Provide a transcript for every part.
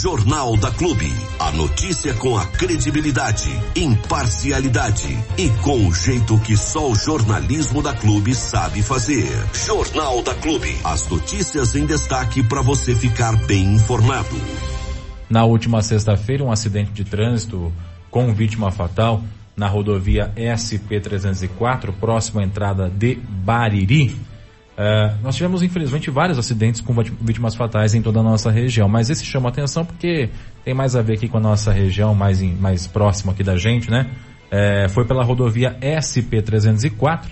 Jornal da Clube. A notícia com a credibilidade, imparcialidade e com o jeito que só o jornalismo da Clube sabe fazer. Jornal da Clube. As notícias em destaque para você ficar bem informado. Na última sexta-feira, um acidente de trânsito com vítima fatal na rodovia SP-304, próxima à entrada de Bariri. Uh, nós tivemos, infelizmente, vários acidentes com vítimas fatais em toda a nossa região, mas esse chama atenção porque tem mais a ver aqui com a nossa região, mais, em, mais próximo aqui da gente, né? É, foi pela rodovia SP-304,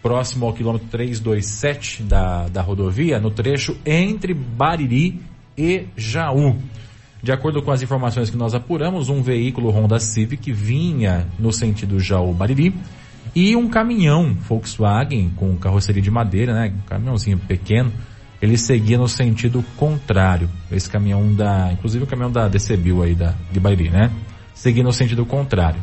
próximo ao quilômetro 327 da, da rodovia, no trecho entre Bariri e Jaú. De acordo com as informações que nós apuramos, um veículo Honda Civic vinha no sentido Jaú-Bariri e um caminhão Volkswagen com carroceria de madeira, né, um caminhãozinho pequeno, ele seguia no sentido contrário. Esse caminhão da, inclusive o caminhão da DCBIL aí da de Bariri, né, seguia no sentido contrário.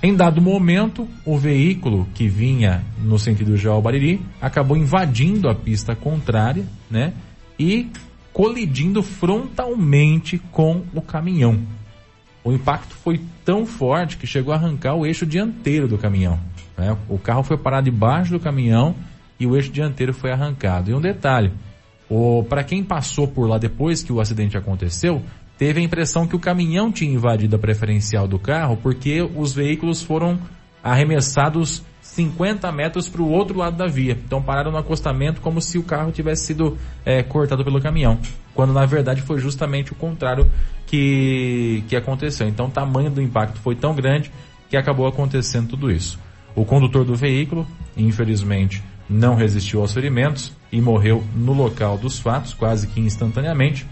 Em dado momento, o veículo que vinha no sentido Jaú-Bariri acabou invadindo a pista contrária, né, e colidindo frontalmente com o caminhão. O impacto foi tão forte que chegou a arrancar o eixo dianteiro do caminhão. Né? O carro foi parar debaixo do caminhão e o eixo dianteiro foi arrancado. E um detalhe, para quem passou por lá depois que o acidente aconteceu, teve a impressão que o caminhão tinha invadido a preferencial do carro porque os veículos foram arremessados 50 metros para o outro lado da via. Então pararam no acostamento como se o carro tivesse sido é, cortado pelo caminhão. Quando na verdade foi justamente o contrário que, que aconteceu. Então o tamanho do impacto foi tão grande que acabou acontecendo tudo isso. O condutor do veículo, infelizmente, não resistiu aos ferimentos e morreu no local dos fatos, quase que instantaneamente.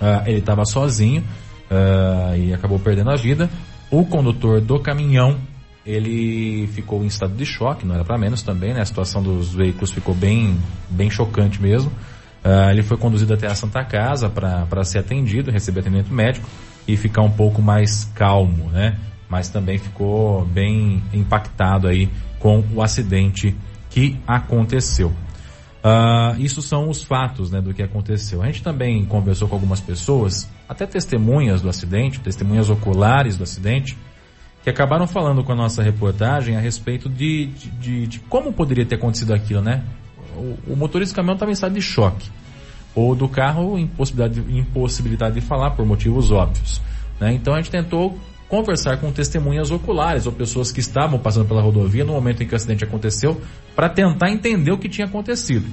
Uh, ele estava sozinho uh, e acabou perdendo a vida. O condutor do caminhão ele ficou em estado de choque, não era para menos também, né? A situação dos veículos ficou bem, bem chocante mesmo. Uh, ele foi conduzido até a Santa Casa para ser atendido, receber atendimento médico e ficar um pouco mais calmo, né? Mas também ficou bem impactado aí com o acidente que aconteceu. Uh, isso são os fatos né, do que aconteceu. A gente também conversou com algumas pessoas, até testemunhas do acidente, testemunhas oculares do acidente, que acabaram falando com a nossa reportagem a respeito de, de, de, de como poderia ter acontecido aquilo, né? O, o motorista do caminhão estava em estado de choque. Ou do carro, impossibilidade, impossibilidade de falar por motivos óbvios. Né? Então a gente tentou conversar com testemunhas oculares ou pessoas que estavam passando pela rodovia no momento em que o acidente aconteceu para tentar entender o que tinha acontecido.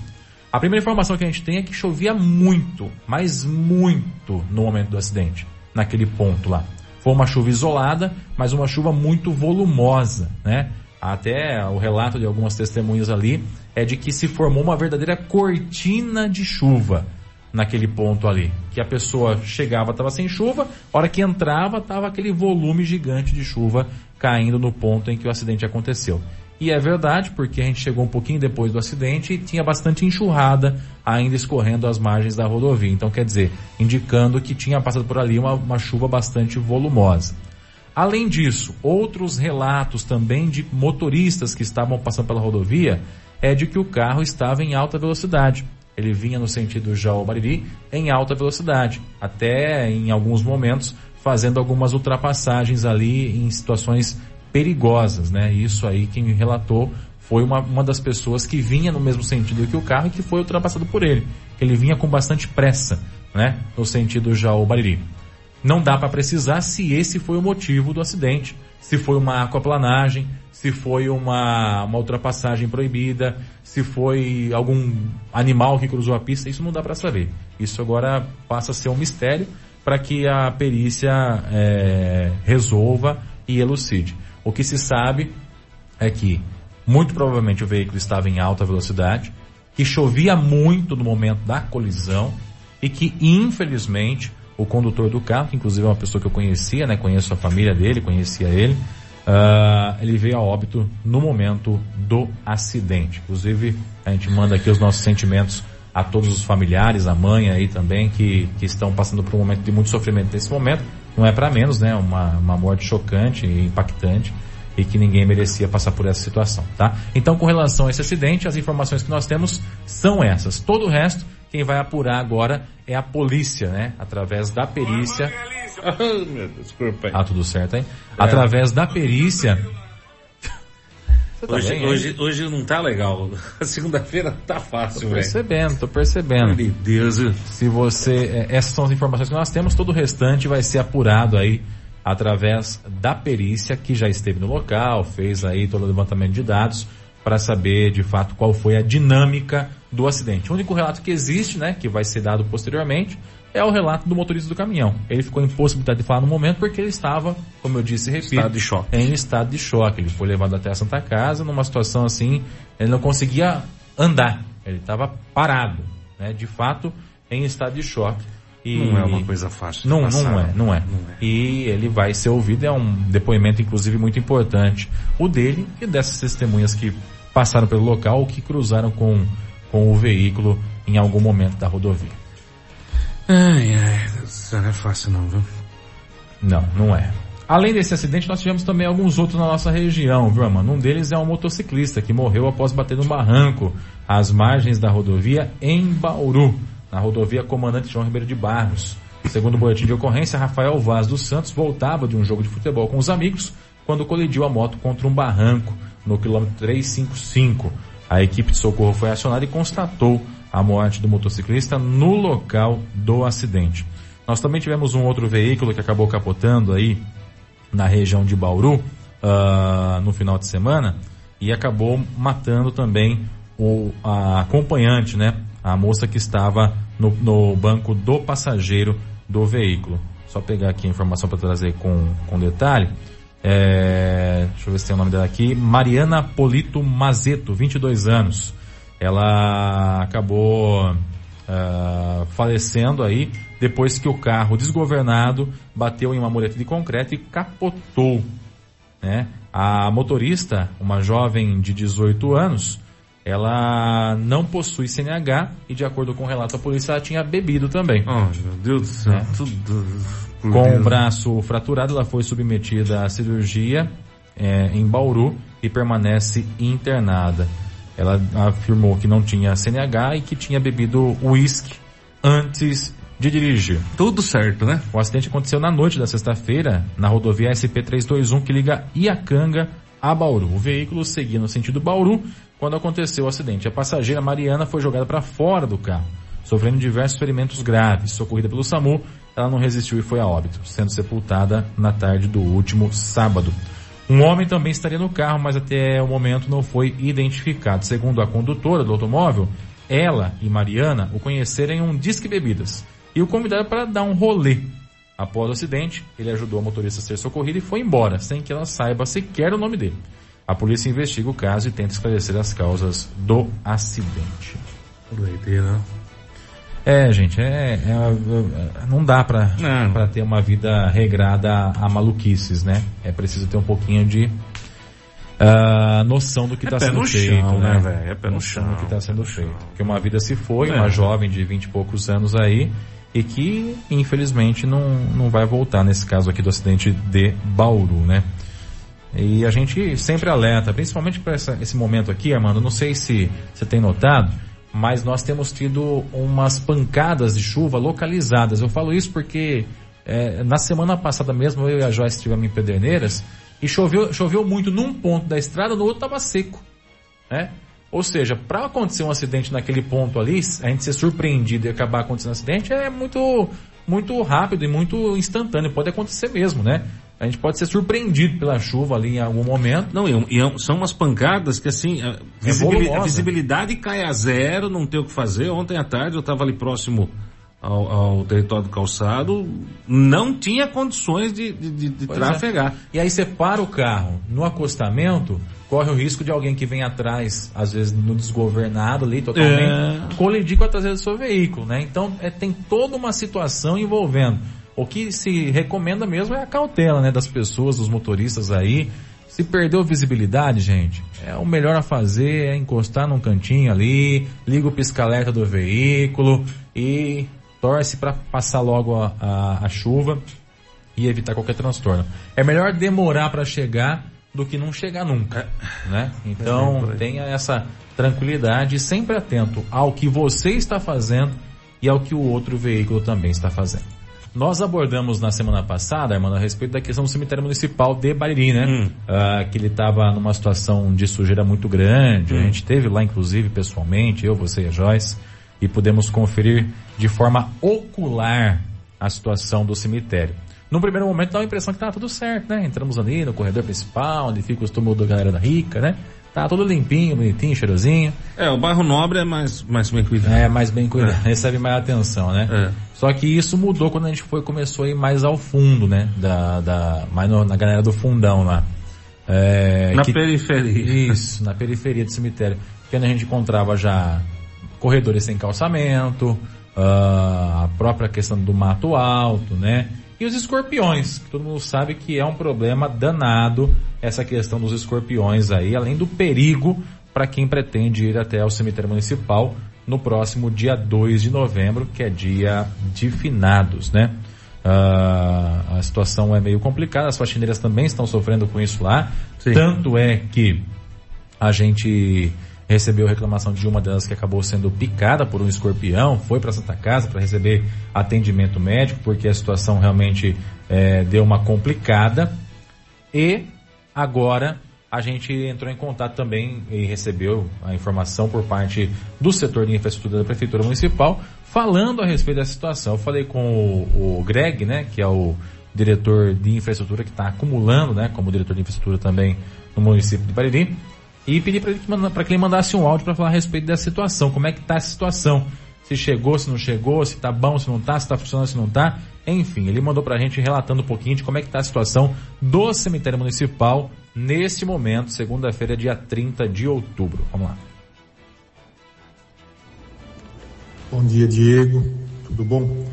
A primeira informação que a gente tem é que chovia muito, mas muito no momento do acidente, naquele ponto lá. Foi uma chuva isolada, mas uma chuva muito volumosa, né? Até o relato de algumas testemunhas ali é de que se formou uma verdadeira cortina de chuva naquele ponto ali. Que a pessoa chegava, estava sem chuva, a hora que entrava, estava aquele volume gigante de chuva caindo no ponto em que o acidente aconteceu. E é verdade, porque a gente chegou um pouquinho depois do acidente e tinha bastante enxurrada ainda escorrendo as margens da rodovia. Então, quer dizer, indicando que tinha passado por ali uma, uma chuva bastante volumosa. Além disso, outros relatos também de motoristas que estavam passando pela rodovia é de que o carro estava em alta velocidade. Ele vinha no sentido Jaú-Bariri em alta velocidade, até em alguns momentos fazendo algumas ultrapassagens ali em situações perigosas, né? Isso aí quem relatou foi uma, uma das pessoas que vinha no mesmo sentido que o carro e que foi ultrapassado por ele. Ele vinha com bastante pressa, né? No sentido já o Bariri. Não dá para precisar se esse foi o motivo do acidente, se foi uma aquaplanagem, se foi uma, uma ultrapassagem proibida, se foi algum animal que cruzou a pista, isso não dá para saber. Isso agora passa a ser um mistério para que a perícia é, resolva e elucide. O que se sabe é que muito provavelmente o veículo estava em alta velocidade, que chovia muito no momento da colisão e que infelizmente o condutor do carro, que inclusive é uma pessoa que eu conhecia, né, conheço a família dele, conhecia ele, uh, ele veio a óbito no momento do acidente. Inclusive a gente manda aqui os nossos sentimentos a todos os familiares, a mãe aí também que, que estão passando por um momento de muito sofrimento nesse momento não é para menos, né? Uma, uma morte chocante e impactante e que ninguém merecia passar por essa situação, tá? Então, com relação a esse acidente, as informações que nós temos são essas. Todo o resto quem vai apurar agora é a polícia, né? Através da perícia. Ah, meu Deus, desculpa aí. Ah, tudo certo, hein? Através da perícia. Tá Hoje, bem, hoje, hoje não tá legal. A segunda-feira tá fácil, Tô velho. percebendo, tô percebendo. Meu Deus. Se você. é, Essas são as informações que nós temos, todo o restante vai ser apurado aí através da perícia que já esteve no local, fez aí todo o levantamento de dados para saber de fato qual foi a dinâmica do acidente. O único relato que existe, né, que vai ser dado posteriormente, é o relato do motorista do caminhão. Ele ficou impossibilitado de falar no momento porque ele estava, como eu disse repito, Estado de choque. em estado de choque. Ele foi levado até a Santa Casa numa situação assim, ele não conseguia andar, ele estava parado, né, de fato, em estado de choque. E Não é uma coisa fácil. não, passar. não é, não é. Não é. E ele vai ser ouvido, é um depoimento inclusive muito importante. O dele e dessas testemunhas que passaram pelo local ou que cruzaram com, com o veículo em algum momento da rodovia. Ai, ai, não é fácil não, viu? Não, não é. Além desse acidente, nós tivemos também alguns outros na nossa região, viu, mano? Um deles é um motociclista que morreu após bater num barranco às margens da rodovia em Bauru, na rodovia Comandante João Ribeiro de Barros. Segundo o boletim de ocorrência, Rafael Vaz dos Santos voltava de um jogo de futebol com os amigos quando colidiu a moto contra um barranco no quilômetro 355. A equipe de socorro foi acionada e constatou a morte do motociclista no local do acidente. Nós também tivemos um outro veículo que acabou capotando aí na região de Bauru ah, no final de semana e acabou matando também o a acompanhante, né? A moça que estava no, no banco do passageiro do veículo. Só pegar aqui a informação para trazer com, com detalhe. É, deixa eu ver se tem o nome dela aqui. Mariana Polito Mazeto, 22 anos. Ela acabou ah, falecendo aí depois que o carro desgovernado bateu em uma mureta de concreto e capotou. Né? A motorista, uma jovem de 18 anos, ela não possui CNH e de acordo com o relato da polícia ela tinha bebido também. Oh, meu Deus do céu. É. Tudo. Por Com o braço fraturado, ela foi submetida à cirurgia é, em Bauru e permanece internada. Ela afirmou que não tinha CNH e que tinha bebido uísque antes de dirigir. Tudo certo, né? O acidente aconteceu na noite da sexta-feira, na rodovia SP-321, que liga Iacanga a Bauru. O veículo seguia no sentido Bauru quando aconteceu o acidente. A passageira Mariana foi jogada para fora do carro, sofrendo diversos ferimentos graves. Socorrida pelo SAMU, ela não resistiu e foi a óbito, sendo sepultada na tarde do último sábado. Um homem também estaria no carro, mas até o momento não foi identificado. Segundo a condutora do automóvel, ela e Mariana o conheceram em um disque bebidas e o convidaram para dar um rolê. Após o acidente, ele ajudou a motorista a ser socorrida e foi embora, sem que ela saiba sequer o nome dele. A polícia investiga o caso e tenta esclarecer as causas do acidente. Doideira. É, gente, é, é- é- não dá pra ter uma vida regrada a, a maluquices, né? É preciso ter um pouquinho de ah, noção do que É está pé sendo no feito, chão, né? né, velho? É pé no Noção chão. do que está sendo feito. Porque uma vida se foi, É. uma jovem de vinte e poucos anos aí, e que infelizmente não, não vai voltar nesse caso aqui do acidente de Bauru, né? E a gente sempre alerta, principalmente para esse momento aqui, Armando, não sei se você tem notado, mas nós temos tido umas pancadas de chuva localizadas. Eu falo isso porque é, na semana passada mesmo eu e a Joyce estivemos em Pederneiras e choveu, choveu muito num ponto da estrada, no outro estava seco. Né? Ou seja, para acontecer um acidente naquele ponto ali, a gente ser surpreendido e acabar acontecendo um acidente é muito, muito rápido e muito instantâneo. Pode acontecer mesmo, né? A gente pode ser surpreendido pela chuva ali em algum momento. Não, e, e são umas pancadas que assim, a, visibili- volumosa. a visibilidade cai a zero, não tem o que fazer. Ontem à tarde eu estava ali próximo ao, ao território do calçado, não tinha condições de, de, de- é. trafegar. E aí você para o carro no acostamento, corre o risco de alguém que vem atrás, às vezes no desgovernado ali totalmente, É. colidir com a traseira do seu veículo, né? Então é, tem toda uma situação envolvendo. O que se recomenda mesmo é a cautela, né, das pessoas, dos motoristas aí. Se perdeu visibilidade, gente, é o melhor a fazer é encostar num cantinho ali, liga o pisca-alerta do veículo e torce para passar logo a, a- a chuva e evitar qualquer transtorno. É melhor demorar para chegar do que não chegar nunca, né? Então aí. tenha essa tranquilidade e sempre atento ao que você está fazendo e é o que o outro veículo também está fazendo. Nós abordamos na semana passada, Armando, a respeito da questão do cemitério municipal de Bariri, né? Hum. Uh, que ele estava numa situação de sujeira muito grande. Hum. A gente teve lá, inclusive, pessoalmente, eu, você e a Joyce, e pudemos conferir de forma ocular a situação do cemitério. No primeiro momento dá a impressão que estava tudo certo, né? Entramos ali no corredor principal, onde fica os túmulos da galera da rica, né? Tá tudo limpinho, bonitinho, cheirosinho. É, o bairro nobre é mais, mais bem cuidado. É, mais bem cuidado, é. recebe mais atenção, né? É. Só que isso mudou quando a gente foi, começou a ir mais ao fundo, né? Da, da, mais no, na galera do fundão lá. É, na que, periferia. Isso, na periferia do cemitério. Que a gente encontrava já corredores sem calçamento, uh, a própria questão do mato alto, né? E os escorpiões, que todo mundo sabe que é um problema danado essa questão dos escorpiões aí, além do perigo para quem pretende ir até o cemitério municipal no próximo dia 2 de novembro, que é dia de finados, né? Uh, a situação é meio complicada, as faxineiras também estão sofrendo com isso lá. Sim. Tanto é que a gente recebeu reclamação de uma delas que acabou sendo picada por um escorpião, foi para Santa Casa para receber atendimento médico, porque a situação realmente é, deu uma complicada. E agora a gente entrou em contato também e recebeu a informação por parte do setor de infraestrutura da Prefeitura Municipal, falando a respeito da situação. Eu falei com o, o Greg, né, que é o diretor de infraestrutura que está acumulando, né, como diretor de infraestrutura também no município de Bariri, e pedi para que, que ele mandasse um áudio para falar a respeito dessa situação, como é que está a situação, se chegou, se não chegou, se está bom, se não está, se está funcionando, se não está, enfim, ele mandou para a gente relatando um pouquinho de como é que está a situação do cemitério municipal neste momento, segunda-feira, dia 30 de outubro. Vamos lá. Bom dia, Diego. Tudo bom?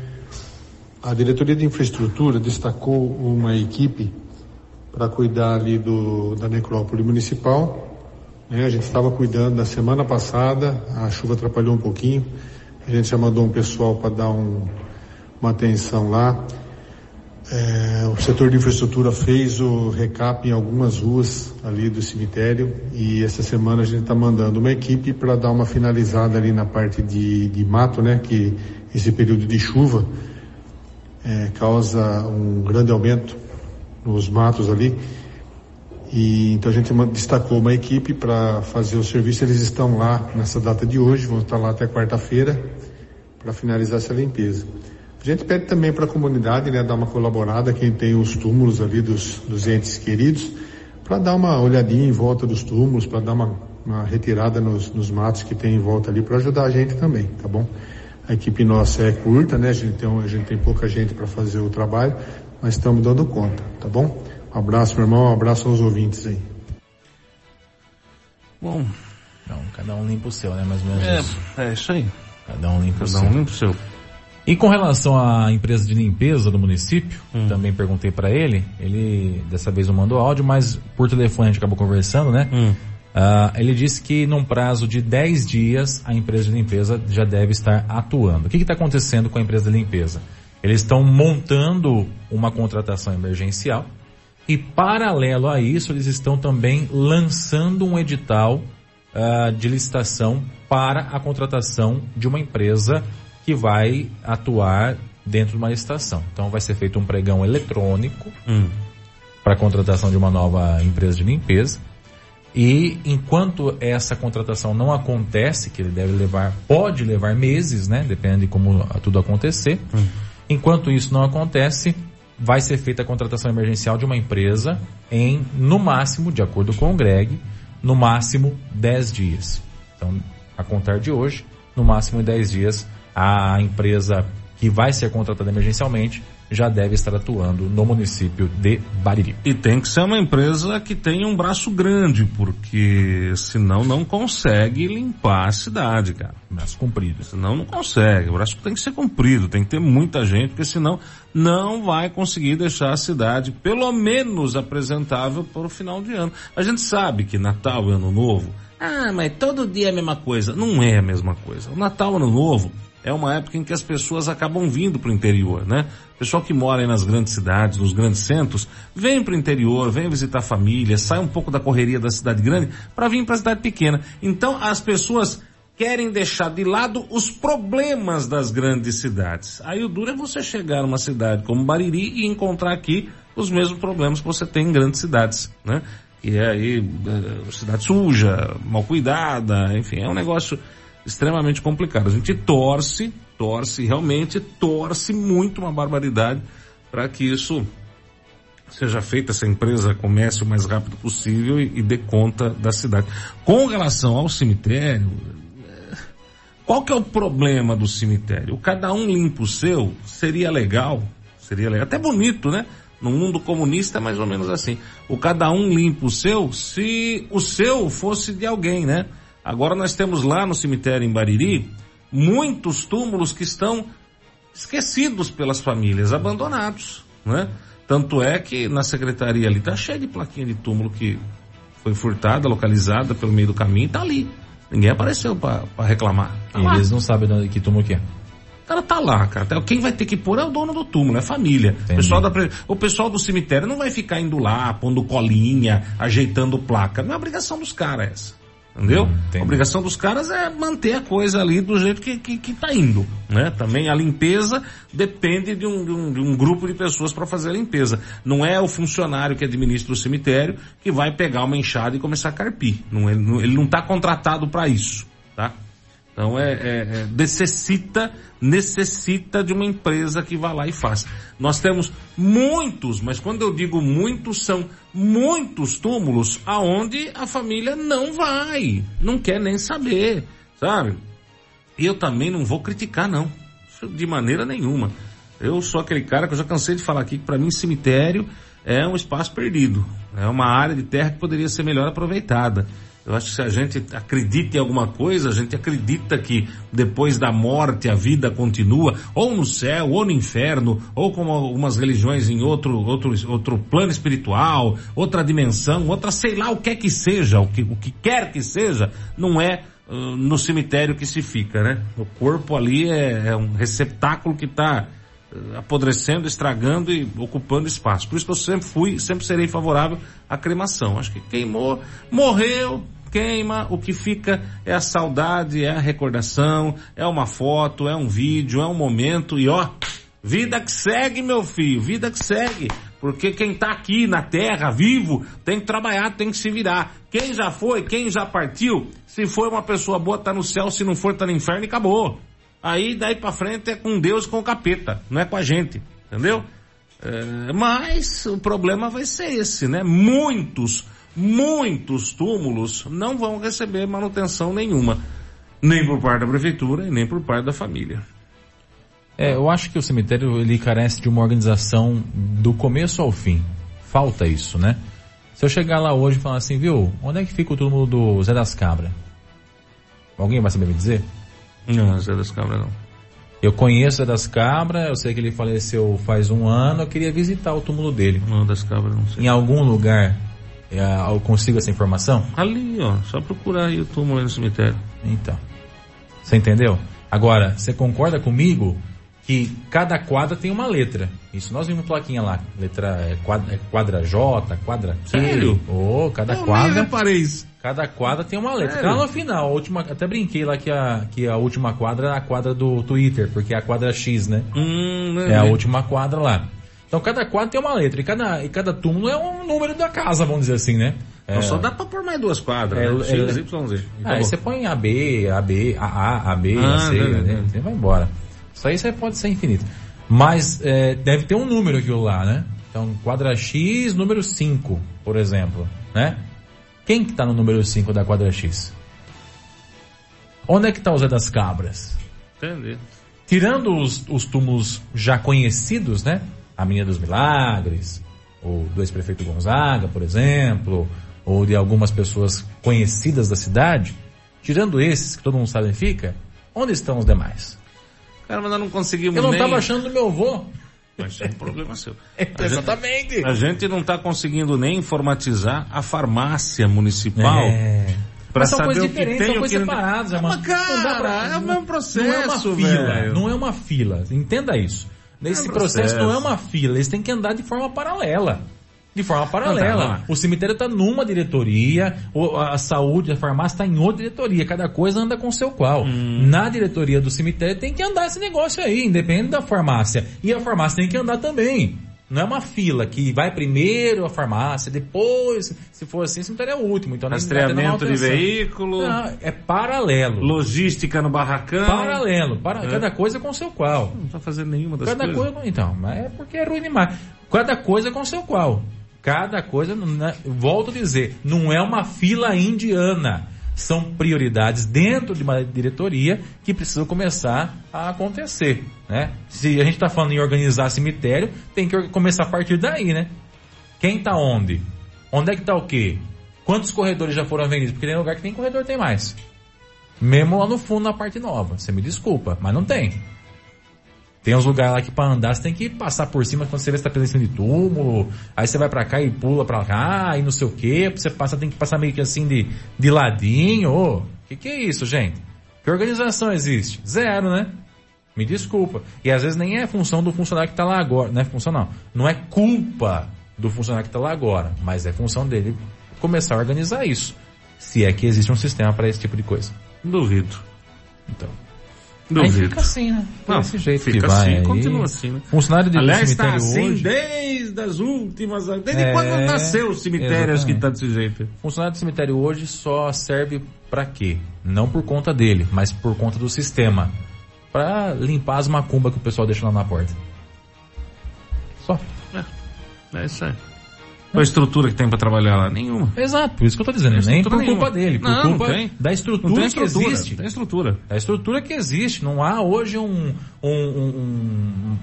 A diretoria de infraestrutura destacou uma equipe para cuidar ali do, da necrópole municipal né? A gente estava cuidando na semana passada, a chuva atrapalhou um pouquinho, a gente já mandou um pessoal para dar um, uma atenção lá. É, o setor de infraestrutura fez o recap em algumas ruas ali do cemitério e essa semana a gente está mandando uma equipe para dar uma finalizada ali na parte de, de mato, né? Que esse período de chuva é, causa um grande aumento nos matos ali e então a gente destacou uma equipe para fazer o serviço. Eles estão lá nessa data de hoje, vão estar lá até quarta-feira para finalizar essa limpeza. A gente pede também para a comunidade, né, dar uma colaborada, quem tem os túmulos ali dos, dos entes queridos, para dar uma olhadinha em volta dos túmulos, para dar uma, uma retirada nos, nos, matos que tem em volta ali, para ajudar a gente também, tá bom? A equipe nossa é curta, né? A gente tem, a gente tem pouca gente para fazer o trabalho, mas estamos dando conta, tá bom? Um abraço, meu irmão, um abraço aos ouvintes aí. Bom. Não, cada um limpa o seu, né? Mais ou menos é, isso. É isso aí. Cada um limpa cada o seu. Cada um limpa o seu. E com relação à empresa de limpeza do município, hum. também perguntei para ele, ele dessa vez não mandou áudio, mas por telefone a gente acabou conversando, né? Hum. Uh, ele disse que num prazo de 10 dias a empresa de limpeza já deve estar atuando. O que está acontecendo com a empresa de limpeza? Eles estão montando uma contratação emergencial e paralelo a isso, eles estão também lançando um edital uh, de licitação para a contratação de uma empresa que vai atuar dentro de uma licitação. Então vai ser feito um pregão eletrônico hum. para a contratação de uma nova empresa de limpeza. E enquanto essa contratação não acontece, que ele deve levar, pode levar meses, né? Depende de como tudo acontecer. Hum. Enquanto isso não acontece, vai ser feita a contratação emergencial de uma empresa em, no máximo, de acordo com o Greg, no máximo 10 dias. Então, a contar de hoje, no máximo em 10 dias, a empresa que vai ser contratada emergencialmente já deve estar atuando no município de Bariri. E tem que ser uma empresa que tenha um braço grande, porque senão não consegue limpar a cidade, cara. Braço comprido. Senão não consegue. O braço tem que ser comprido, tem que ter muita gente, porque senão não vai conseguir deixar a cidade, pelo menos, apresentável para o final de ano. A gente sabe que Natal e Ano Novo, ah, mas todo dia é a mesma coisa. Não é a mesma coisa. O Natal Ano Novo é uma época em que as pessoas acabam vindo para o interior, né? Pessoal que mora aí nas grandes cidades, nos grandes centros, vem para o interior, vem visitar a família, sai um pouco da correria da cidade grande para vir para a cidade pequena. Então as pessoas querem deixar de lado os problemas das grandes cidades. Aí o duro é você chegar numa cidade como Bariri e encontrar aqui os mesmos problemas que você tem em grandes cidades, né? Que é aí é, cidade suja, mal cuidada, enfim, é um negócio extremamente complicado. A gente torce, torce, realmente torce muito uma barbaridade para que isso seja feita, essa empresa comece o mais rápido possível e, e dê conta da cidade. Com relação ao cemitério, qual que é o problema do cemitério? Cada um limpa o seu, seria legal, seria legal, até bonito, né? No mundo comunista é mais ou menos assim. O cada um limpa o seu, se o seu fosse de alguém, né? Agora nós temos lá no cemitério em Bariri muitos túmulos que estão esquecidos pelas famílias, abandonados, né? Tanto é que na secretaria ali tá cheio de plaquinha de túmulo que foi furtada, localizada pelo meio do caminho, tá ali. Ninguém apareceu para reclamar. Tá Eles não sabem que túmulo que é. O cara tá lá, cara. Quem vai ter que pôr é o dono do túmulo, é a família. O pessoal, da, o pessoal do cemitério não vai ficar indo lá, pondo colinha, ajeitando placa. Não é obrigação dos caras essa. Entendeu? Hum, a obrigação dos caras é manter a coisa ali do jeito que, que, que tá indo, né? Também a limpeza depende de um, de um, de um grupo de pessoas para fazer a limpeza. Não é o funcionário que administra o cemitério que vai pegar uma enxada e começar a carpir. Não, ele, não, ele não tá contratado para isso, tá? Então é, é, é, necessita, necessita de uma empresa que vá lá e faça. Nós temos muitos, mas quando eu digo muitos, são muitos túmulos aonde a família não vai, não quer nem saber, sabe? E eu também não vou criticar não, de maneira nenhuma. Eu sou aquele cara que eu já cansei de falar aqui que para mim cemitério é um espaço perdido, é uma área de terra que poderia ser melhor aproveitada. Eu acho que se a gente acredita em alguma coisa, a gente acredita que depois da morte a vida continua, ou no céu, ou no inferno, ou como algumas religiões em outro, outro, outro plano espiritual, outra dimensão, outra sei lá o que é que seja, o que, o que quer que seja, não é uh, no cemitério que se fica, né? O corpo ali é, é um receptáculo que está apodrecendo, estragando e ocupando espaço. Por isso que eu sempre fui, sempre serei favorável à cremação. Acho que queimou, morreu, queima, o que fica é a saudade, é a recordação, é uma foto, é um vídeo, é um momento e ó, vida que segue, meu filho, vida que segue. Porque quem tá aqui na terra, vivo, tem que trabalhar, tem que se virar. Quem já foi, quem já partiu, se for uma pessoa boa, tá no céu, se não for, tá no inferno e acabou. Aí, daí pra frente é com Deus com o capeta, não é com a gente, entendeu? É, mas o problema vai ser esse, né? Muitos muitos túmulos não vão receber manutenção nenhuma, nem por parte da prefeitura e nem por parte da família. É, eu acho que o cemitério ele carece de uma organização do começo ao fim. Falta isso, né? Se eu chegar lá hoje e falar assim, viu, onde é que fica o túmulo do Zé das Cabras? Alguém vai saber me dizer? Não, Zé das Cabras não. Eu conheço o Zé das Cabras, eu sei que ele faleceu faz um ano, eu queria visitar o túmulo dele. Não, das Cabras não sei. Em algum lugar eu consigo essa informação? Ali, ó, só procurar aí o túmulo no cemitério. Então. Você entendeu? Agora, você concorda comigo que cada quadra tem uma letra? Isso nós vimos plaquinha lá. Letra é, quadra, é quadra J, quadra Q. Sério? Oh, cada eu quadra. Nem isso. Cada quadra tem uma letra. Sério? Lá no final, a última, até brinquei lá que a, que a última quadra é a quadra do Twitter, porque é a quadra X, né? Hum, é a última quadra lá. Então cada quadro tem uma letra e cada, e cada túmulo é um número da casa, vamos dizer assim, né? Então é, só dá pra pôr mais duas quadras, é, né? X, Y, Z. Ah, aí você põe AB, AB, AA, AB, ah, AC, né? Você vai embora. Isso aí você pode ser infinito. Mas é, deve ter um número aquilo lá, né? Então, quadra X, número 5, por exemplo, né? Quem que tá no número 5 da quadra X? Onde é que tá o Zé das Cabras? Entendi. Tirando os, os túmulos já conhecidos, né? A Menina dos Milagres, ou do ex-prefeito Gonzaga, por exemplo, ou de algumas pessoas conhecidas da cidade, tirando esses que todo mundo sabe onde fica, onde estão os demais? Cara, mas nós não conseguimos Eu não nem... estava achando do meu avô. Mas é um problema seu. É, exatamente. A gente não está conseguindo nem informatizar a farmácia municipal. É. Pra Mas são saber coisas diferentes, são coisas separadas. É uma, mas, cara, pra, é o mesmo processo, não é uma fila, velho. Não é uma fila. Entenda isso. Nesse é processo. processo não é uma fila, eles têm que andar de forma paralela. De forma paralela. Não, tá, o cemitério está numa diretoria, a saúde, a farmácia está em outra diretoria. Cada coisa anda com o seu qual. Hum. Na diretoria do cemitério tem que andar esse negócio aí, independente da farmácia. E a farmácia tem que andar também. Não é uma fila que vai primeiro a farmácia, depois, se for assim, cemitério é o último. Então, Rastreamento de veículo. Não, é paralelo. Logística no barracão. Paralelo. Para, é. Cada coisa com o seu qual. Não está fazendo nenhuma das cada coisas. Coisa, então, mas é porque é ruim demais. Cada coisa com o seu qual. Cada coisa, né, volto a dizer, não é uma fila indiana são prioridades dentro de uma diretoria que precisam começar a acontecer, né? Se a gente está falando em organizar cemitério, tem que começar a partir daí, né? Quem está onde? Onde é que está o quê? Quantos corredores já foram vendidos? Porque tem lugar que tem corredor, tem mais. Mesmo lá no fundo, na parte nova. Você me desculpa, mas não tem. Tem uns lugares lá que pra andar você tem que passar por cima quando você vê se tá presenciando de túmulo. Aí você vai para cá e pula para cá e não sei o que. Você passa, tem que passar meio que assim de, de ladinho. O que que é isso, gente? Que organização existe? Zero, né? Me desculpa. E às vezes nem é função do funcionário que tá lá agora. Não é função não. Não é culpa do funcionário que tá lá agora. Mas é função dele começar a organizar isso. Se é que existe um sistema para esse tipo de coisa. Duvido. Então. Duvido. Aí fica assim, né? Não, Desse jeito fica que vai assim, aí. continua assim, né? Funcionário de Aliás, está cemitério assim hoje... desde as últimas... Desde É, quando nasceu o cemitério, acho que tá desse jeito. Funcionário de cemitério hoje só serve pra quê? Não por conta dele, mas por conta do sistema. Pra limpar as macumbas que o pessoal deixa lá na porta. Só. É isso aí. Qual a estrutura que tem pra trabalhar lá? Nenhuma. Exato, por isso que eu tô dizendo. Não tem Nem por estrutura culpa nenhuma. dele, por Não, culpa não tem. da Não estrutura, tem que estrutura. existe. Tem estrutura. A estrutura que existe. Não há hoje um, um, um,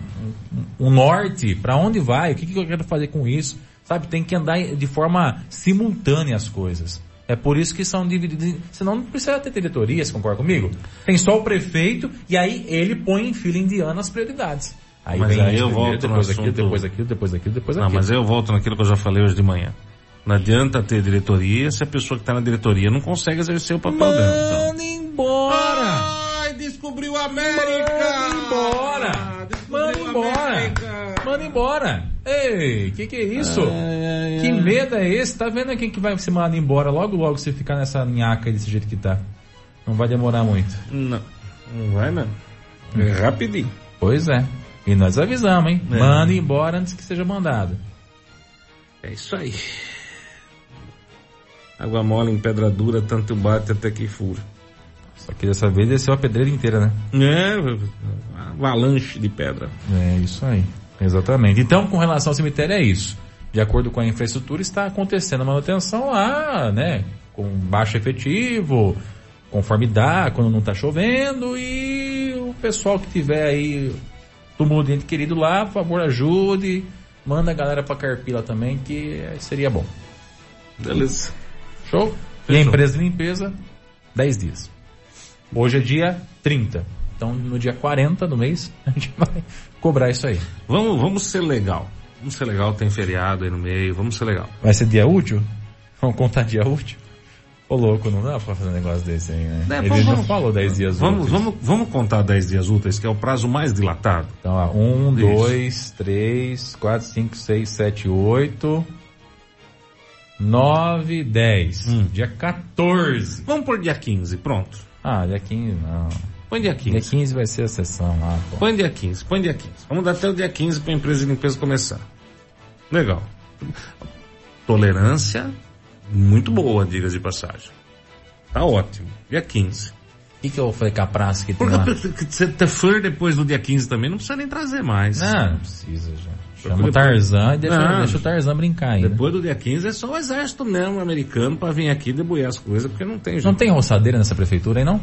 um, um norte para onde vai, o que, que eu quero fazer com isso. Sabe, tem que andar de forma simultânea as coisas. É por isso que são divididos. Senão não precisa ter diretoria, você concorda comigo? Tem só o prefeito e aí ele põe em fila indiana as prioridades. Aí Mas vem aí eu primeiro, volto depois aquilo, assunto- depois aquilo, depois aquilo, depois Não, aquilo. mas eu volto naquilo que eu já falei hoje de manhã. Não adianta ter diretoria se a pessoa que está na diretoria não consegue exercer o papel dela. Manda embora! Ai, descobriu a Manda embora! Manda embora! Manda embora! Ei, que que é isso? Que medo é esse? Tá vendo quem que vai se mandar embora logo logo se ficar nessa linhaca desse jeito que tá? Não vai demorar muito. Não, não vai não. É rapidinho. Pois é. E nós avisamos, hein? É. Manda embora antes que seja mandado. É isso aí. Água mole em pedra dura, tanto bate até que fura. Só que dessa vez desceu a pedreira inteira, né? É, avalanche de pedra. É isso aí. Exatamente. Então, com relação ao cemitério, é isso. De acordo com a infraestrutura, está acontecendo a manutenção lá, né? Com baixo efetivo, conforme dá, quando não está chovendo, e o pessoal que tiver aí túmulo de ente querido lá, por favor, ajude. Manda a galera pra Carpila também, que seria bom. Beleza. Show? E a empresa de limpeza, 10 dias. Hoje é dia 30. Então, no dia 40 do mês, a gente vai cobrar isso aí. Vamos, vamos ser legal. Vamos ser legal, tem feriado aí no meio, vamos ser legal. Vai ser dia útil? Vamos contar dia útil? Ô louco, não dá pra fazer um negócio desse aí, né? É, Ele vamos- não falou 10 dias Vamos, úteis. vamos, vamos contar 10 dias úteis, que é o prazo mais dilatado. Então, ó, 1, Isso. 2, 3, 4, 5, 6, 7, 8, 9, 10. Hum. Dia 14. Vamos por dia 15, pronto. Ah, dia 15 não. Põe dia 15. Dia 15 vai ser a sessão lá, pô. Põe dia 15, põe dia 15. Vamos dar até o dia 15 para a empresa de limpeza começar. Legal. Tolerância muito boa, diga de passagem. Tá ótimo. Dia 15. O que, que eu falei com a praça que tem Porque lá? se você for depois do dia 15 também, não precisa nem trazer mais. Não, não precisa já. Chama o Tarzan e deixa, Não. deixa o Tarzan brincar ainda. Depois do dia 15 é só o exército mesmo americano para vir aqui debulhar as coisas, porque não tem jeito. Não tem roçadeira nessa prefeitura aí, não?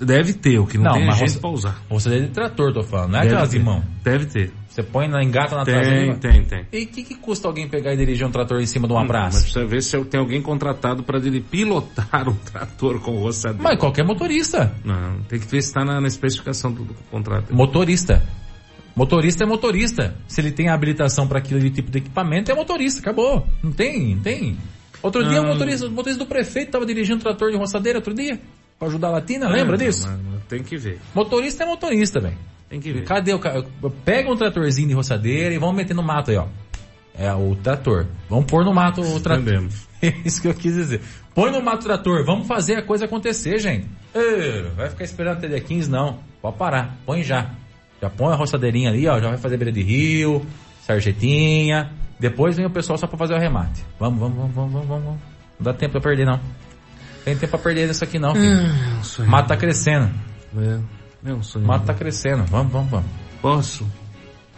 Deve ter, o que não, Não, tem é mas gente roça- pra usar. Roçadeira de trator, tô falando. Não é Deve aquelas de ter. mão. Deve ter. Você põe na engata na Tem, traseira. tem, tem. E o que, que custa alguém pegar e dirigir um trator em cima de uma Mas praça? precisa ver se tem alguém contratado para pilotar um trator com roçadeira. Mas qualquer motorista. Não, tem que ver se está na, na especificação do, do contrato. Motorista. Motorista é motorista. Se ele tem habilitação para aquele tipo de equipamento, é motorista. Acabou. Não tem, não tem. Outro dia o Não. motorista, o motorista do prefeito estava dirigindo um trator de roçadeira outro dia. Pra ajudar a Latina, lembra disso? tem que ver. Motorista é motorista, velho. Tem que ver. Cadê o cara? Pega um tratorzinho de roçadeira e vamos meter no mato aí, ó. É o trator. Vamos pôr no mato o trator. Entendemos. É isso que eu quis dizer. Põe no mato o trator, vamos fazer a coisa acontecer, gente. Ê, vai ficar esperando até dia 15, não. Pode parar, põe já. Já põe a roçadeirinha ali, ó, já vai fazer beira de rio, sarjetinha. Depois vem o pessoal só pra fazer o remate. Vamos, vamos, vamos, vamos, vamos, vamos. Não dá tempo pra perder, não. Tem tempo pra perder nisso aqui, não, filho. É um sonho. Mato tá crescendo. É, é um sonho. Mato tá crescendo. Vamos, vamos, vamos. Posso?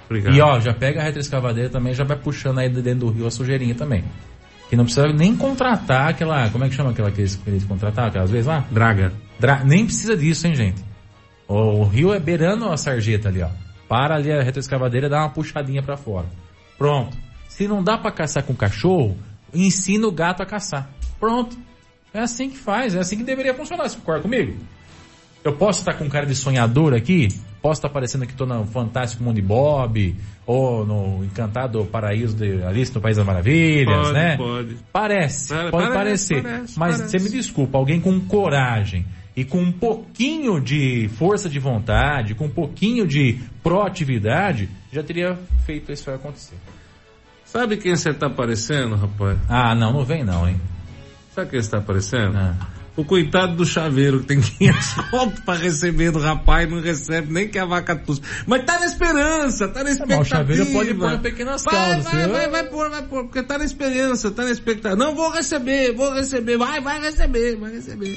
Obrigado. E ó, já pega a retroescavadeira também, já vai puxando aí de dentro do rio a sujeirinha também. Que não precisa nem contratar aquela, como é que chama aquela que eles, que eles contrataram aquelas vezes lá? Draga. Dra- nem precisa disso, hein, gente. O, o rio é beirando a sarjeta ali, ó. Para ali a retroescavadeira e dá uma puxadinha pra fora. Pronto. Se não dá pra caçar com cachorro, ensina o gato a caçar. Pronto. É assim que faz, é assim que deveria funcionar. Você concorda comigo? Eu posso estar com cara de sonhador aqui? Posso estar parecendo que estou no Fantástico Mundo de Bob, ou no Encantado Paraíso de Alice no País das Maravilhas, Pode, né? pode. Parece, Pare- pode parece, parecer. parece, mas parece. você me desculpa, alguém com coragem e com um pouquinho de força de vontade, com um pouquinho de proatividade, já teria feito isso acontecer. Sabe quem você tá parecendo, rapaz? Ah, não, não vem não, hein? Sabe quem você tá parecendo? Ah. O coitado do chaveiro que tem 500 conto pra receber do rapaz não recebe nem que a vaca tussa. Mas tá na esperança, tá na mas expectativa. o chaveiro pode pôr pequenas vai, Vai, vai, vai pôr, vai pôr, porque tá na esperança, tá na expectativa. Não vou receber, vou receber, vai, vai receber, vai receber.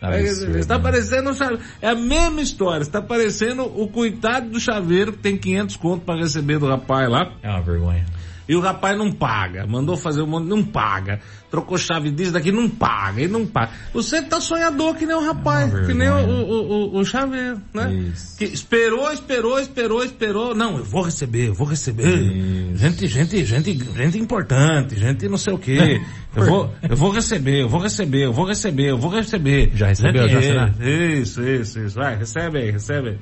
Vai receber. Absurdo, Você tá né? parecendo um chaveiro. É a mesma história, você tá parecendo o coitado do chaveiro que tem 500 conto pra receber do rapaz lá. É uma vergonha. E o rapaz não paga. Mandou fazer um monte, não paga. Trocou chave disso daqui, não paga. E não paga. Você tá sonhador que nem o rapaz, É que nem o, o, o, o chaveiro, né? Isso. Que esperou, esperou, esperou, esperou. Não, eu vou receber, eu vou receber. Isso. Gente, gente, gente, gente importante, gente não sei o quê. Eu vou, eu vou receber, eu vou receber, eu vou receber, eu vou receber. Já recebeu, Gente, já será? Isso, isso, isso. Vai, recebe aí, recebe aí.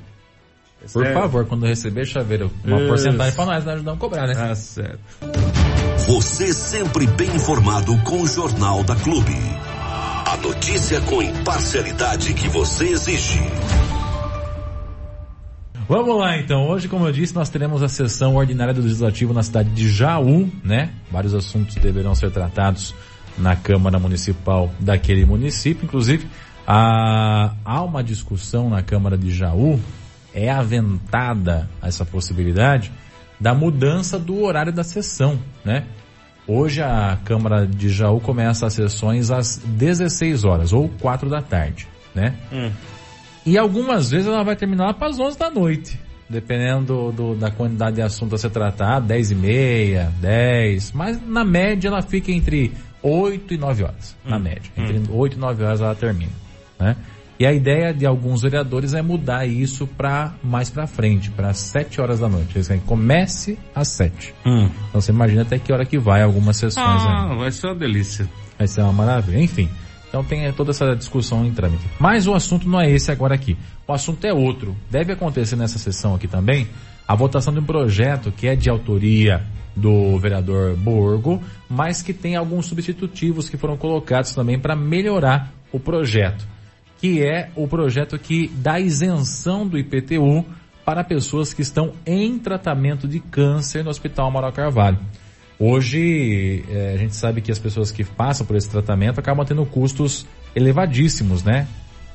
Por Recebe. favor, quando receber chaveiro, uma Isso. porcentagem pra nós, nós ajudamos a cobrar, né? Tá certo. Você sempre bem informado com o Jornal da Clube. A notícia com imparcialidade que você exige. Vamos lá então. Hoje, como eu disse, nós teremos a sessão ordinária do Legislativo na cidade de Jaú, né? Vários assuntos deverão ser tratados na Câmara Municipal daquele município. Inclusive, há, há uma discussão na Câmara de Jaú, é aventada essa possibilidade da mudança do horário da sessão, né? Hoje a Câmara de Jaú começa as sessões às 16 horas ou 4 da tarde, né? E algumas vezes ela vai terminar lá para as 11 da noite. Dependendo do, do- da quantidade de assunto a ser tratado, 10 e meia, 10. Mas na média ela fica entre 8 e 9 horas. Na média. Entre 8 e 9 horas ela termina. Né? E a ideia de alguns vereadores é mudar isso para mais para frente, para 7 horas da noite. Eles querem que comece às 7. Hum. Então você imagina até que hora que vai algumas sessões aí. Ah, vai ser uma delícia. Vai ser uma maravilha. Enfim. Então tem eh, toda essa discussão em trâmite. Mas o assunto não é esse agora aqui. O assunto é outro. Deve acontecer nessa sessão aqui também a votação de um projeto que é de autoria do vereador Borgo, mas que tem alguns substitutivos que foram colocados também para melhorar o projeto, que é o projeto que dá isenção do IPTU para pessoas que estão em tratamento de câncer no Hospital Amaral Carvalho. Hoje, eh, a gente sabe que as pessoas que passam por esse tratamento acabam tendo custos elevadíssimos, né?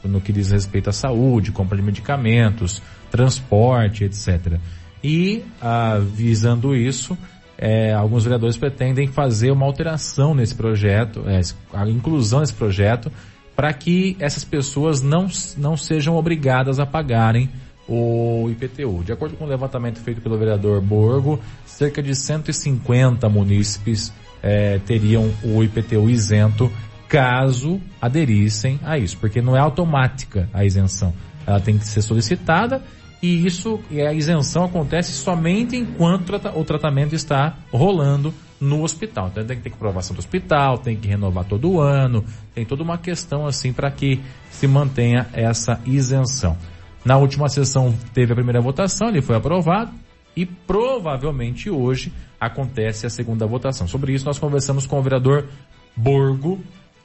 No que diz respeito à saúde, compra de medicamentos, transporte, etc. E, ah, visando isso, eh, alguns vereadores pretendem fazer uma alteração nesse projeto, eh, a inclusão nesse projeto, para que essas pessoas não, não sejam obrigadas a pagarem o IPTU. De acordo com o levantamento feito pelo vereador Borgo, cerca de 150 munícipes eh, teriam o IPTU isento caso aderissem a isso, porque não é automática a isenção. Ela tem que ser solicitada e isso e a isenção acontece somente enquanto o tratamento está rolando no hospital. Então tem que ter aprovação do hospital, tem que renovar todo ano, tem toda uma questão assim para que se mantenha essa isenção. Na última sessão teve a primeira votação, ele foi aprovado e provavelmente hoje acontece a segunda votação. Sobre isso nós conversamos com o vereador Borgo,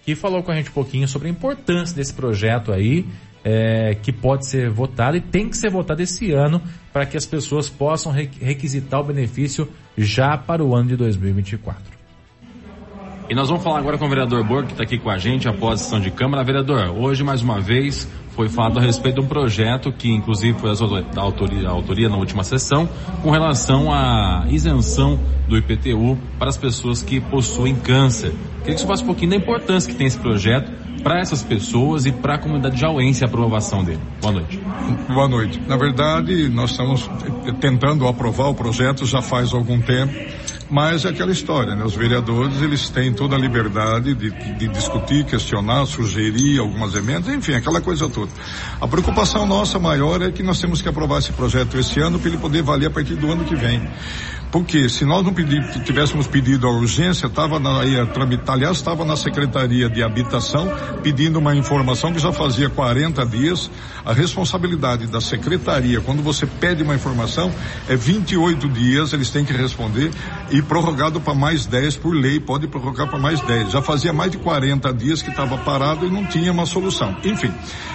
que falou com a gente um pouquinho sobre a importância desse projeto aí é, que pode ser votada e tem que ser votada esse ano para que as pessoas possam requisitar o benefício já para o ano de 2024. E nós vamos falar agora com o vereador Borg, que está aqui com a gente após a sessão de Câmara. Vereador, hoje mais uma vez foi falado a respeito de um projeto que inclusive foi a autoria, autoria na última sessão com relação à isenção do IPTU para as pessoas que possuem câncer. Queria que você falasse um pouquinho da importância que tem esse projeto para essas pessoas e para a comunidade jauense a aprovação dele. Boa noite. Boa noite. Na verdade, nós estamos tentando aprovar o projeto já faz algum tempo mas é aquela história, né? Os vereadores, eles têm toda a liberdade de, de discutir, questionar, sugerir algumas emendas, enfim, aquela coisa toda. A preocupação nossa maior é que nós temos que aprovar esse projeto esse ano para ele poder valer a partir do ano que vem. Porque se nós não tivéssemos pedido a urgência, estava na, ia tramitar, aliás, estava na Secretaria de Habitação pedindo uma informação que já fazia 40 dias. A responsabilidade da Secretaria, quando você pede uma informação, é 28 dias, eles têm que responder e prorrogado para mais 10 por lei, pode prorrogar para mais 10. Já fazia mais de 40 dias que estava parado e não tinha uma solução. Enfim,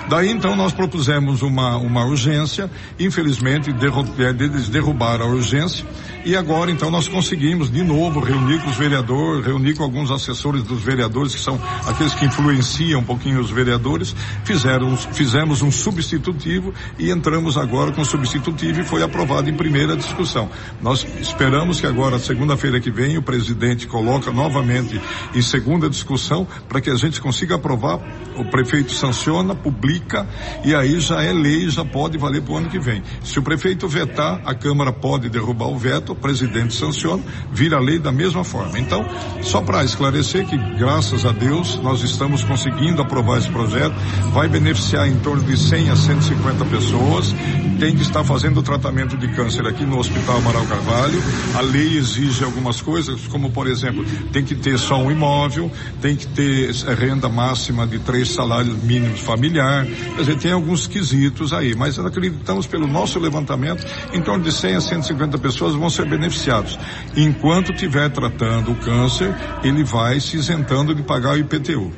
daí então nós propusemos uma, uma urgência, infelizmente eles derrubaram a urgência e agora então nós conseguimos de novo reunir com os vereadores, reunir com alguns assessores dos vereadores que são aqueles que influenciam um pouquinho os vereadores, fizeram, fizemos um substitutivo e entramos agora com o substitutivo e foi aprovado em primeira discussão. Nós esperamos que agora, segunda-feira que vem, o presidente coloca novamente em segunda discussão para que a gente consiga aprovar, o prefeito sanciona, publica e aí já é lei, já pode valer para o ano que vem. Se o prefeito vetar, a Câmara pode derrubar o veto, presidente sanciona, vira lei da mesma forma. Então, só para esclarecer que, graças a Deus, nós estamos conseguindo aprovar esse projeto, vai beneficiar em torno de 100 a 150 pessoas, tem que estar fazendo o tratamento de câncer aqui no Hospital Amaral Carvalho. A lei exige algumas coisas, como por exemplo, tem que ter só um imóvel, tem que ter é, renda máxima de três salários mínimos familiar, quer dizer, tem alguns quesitos aí, mas acreditamos pelo nosso levantamento, em torno de 100 a 150 pessoas vão ser beneficiados. Enquanto estiver tratando o câncer, ele vai se isentando de pagar o IPTU.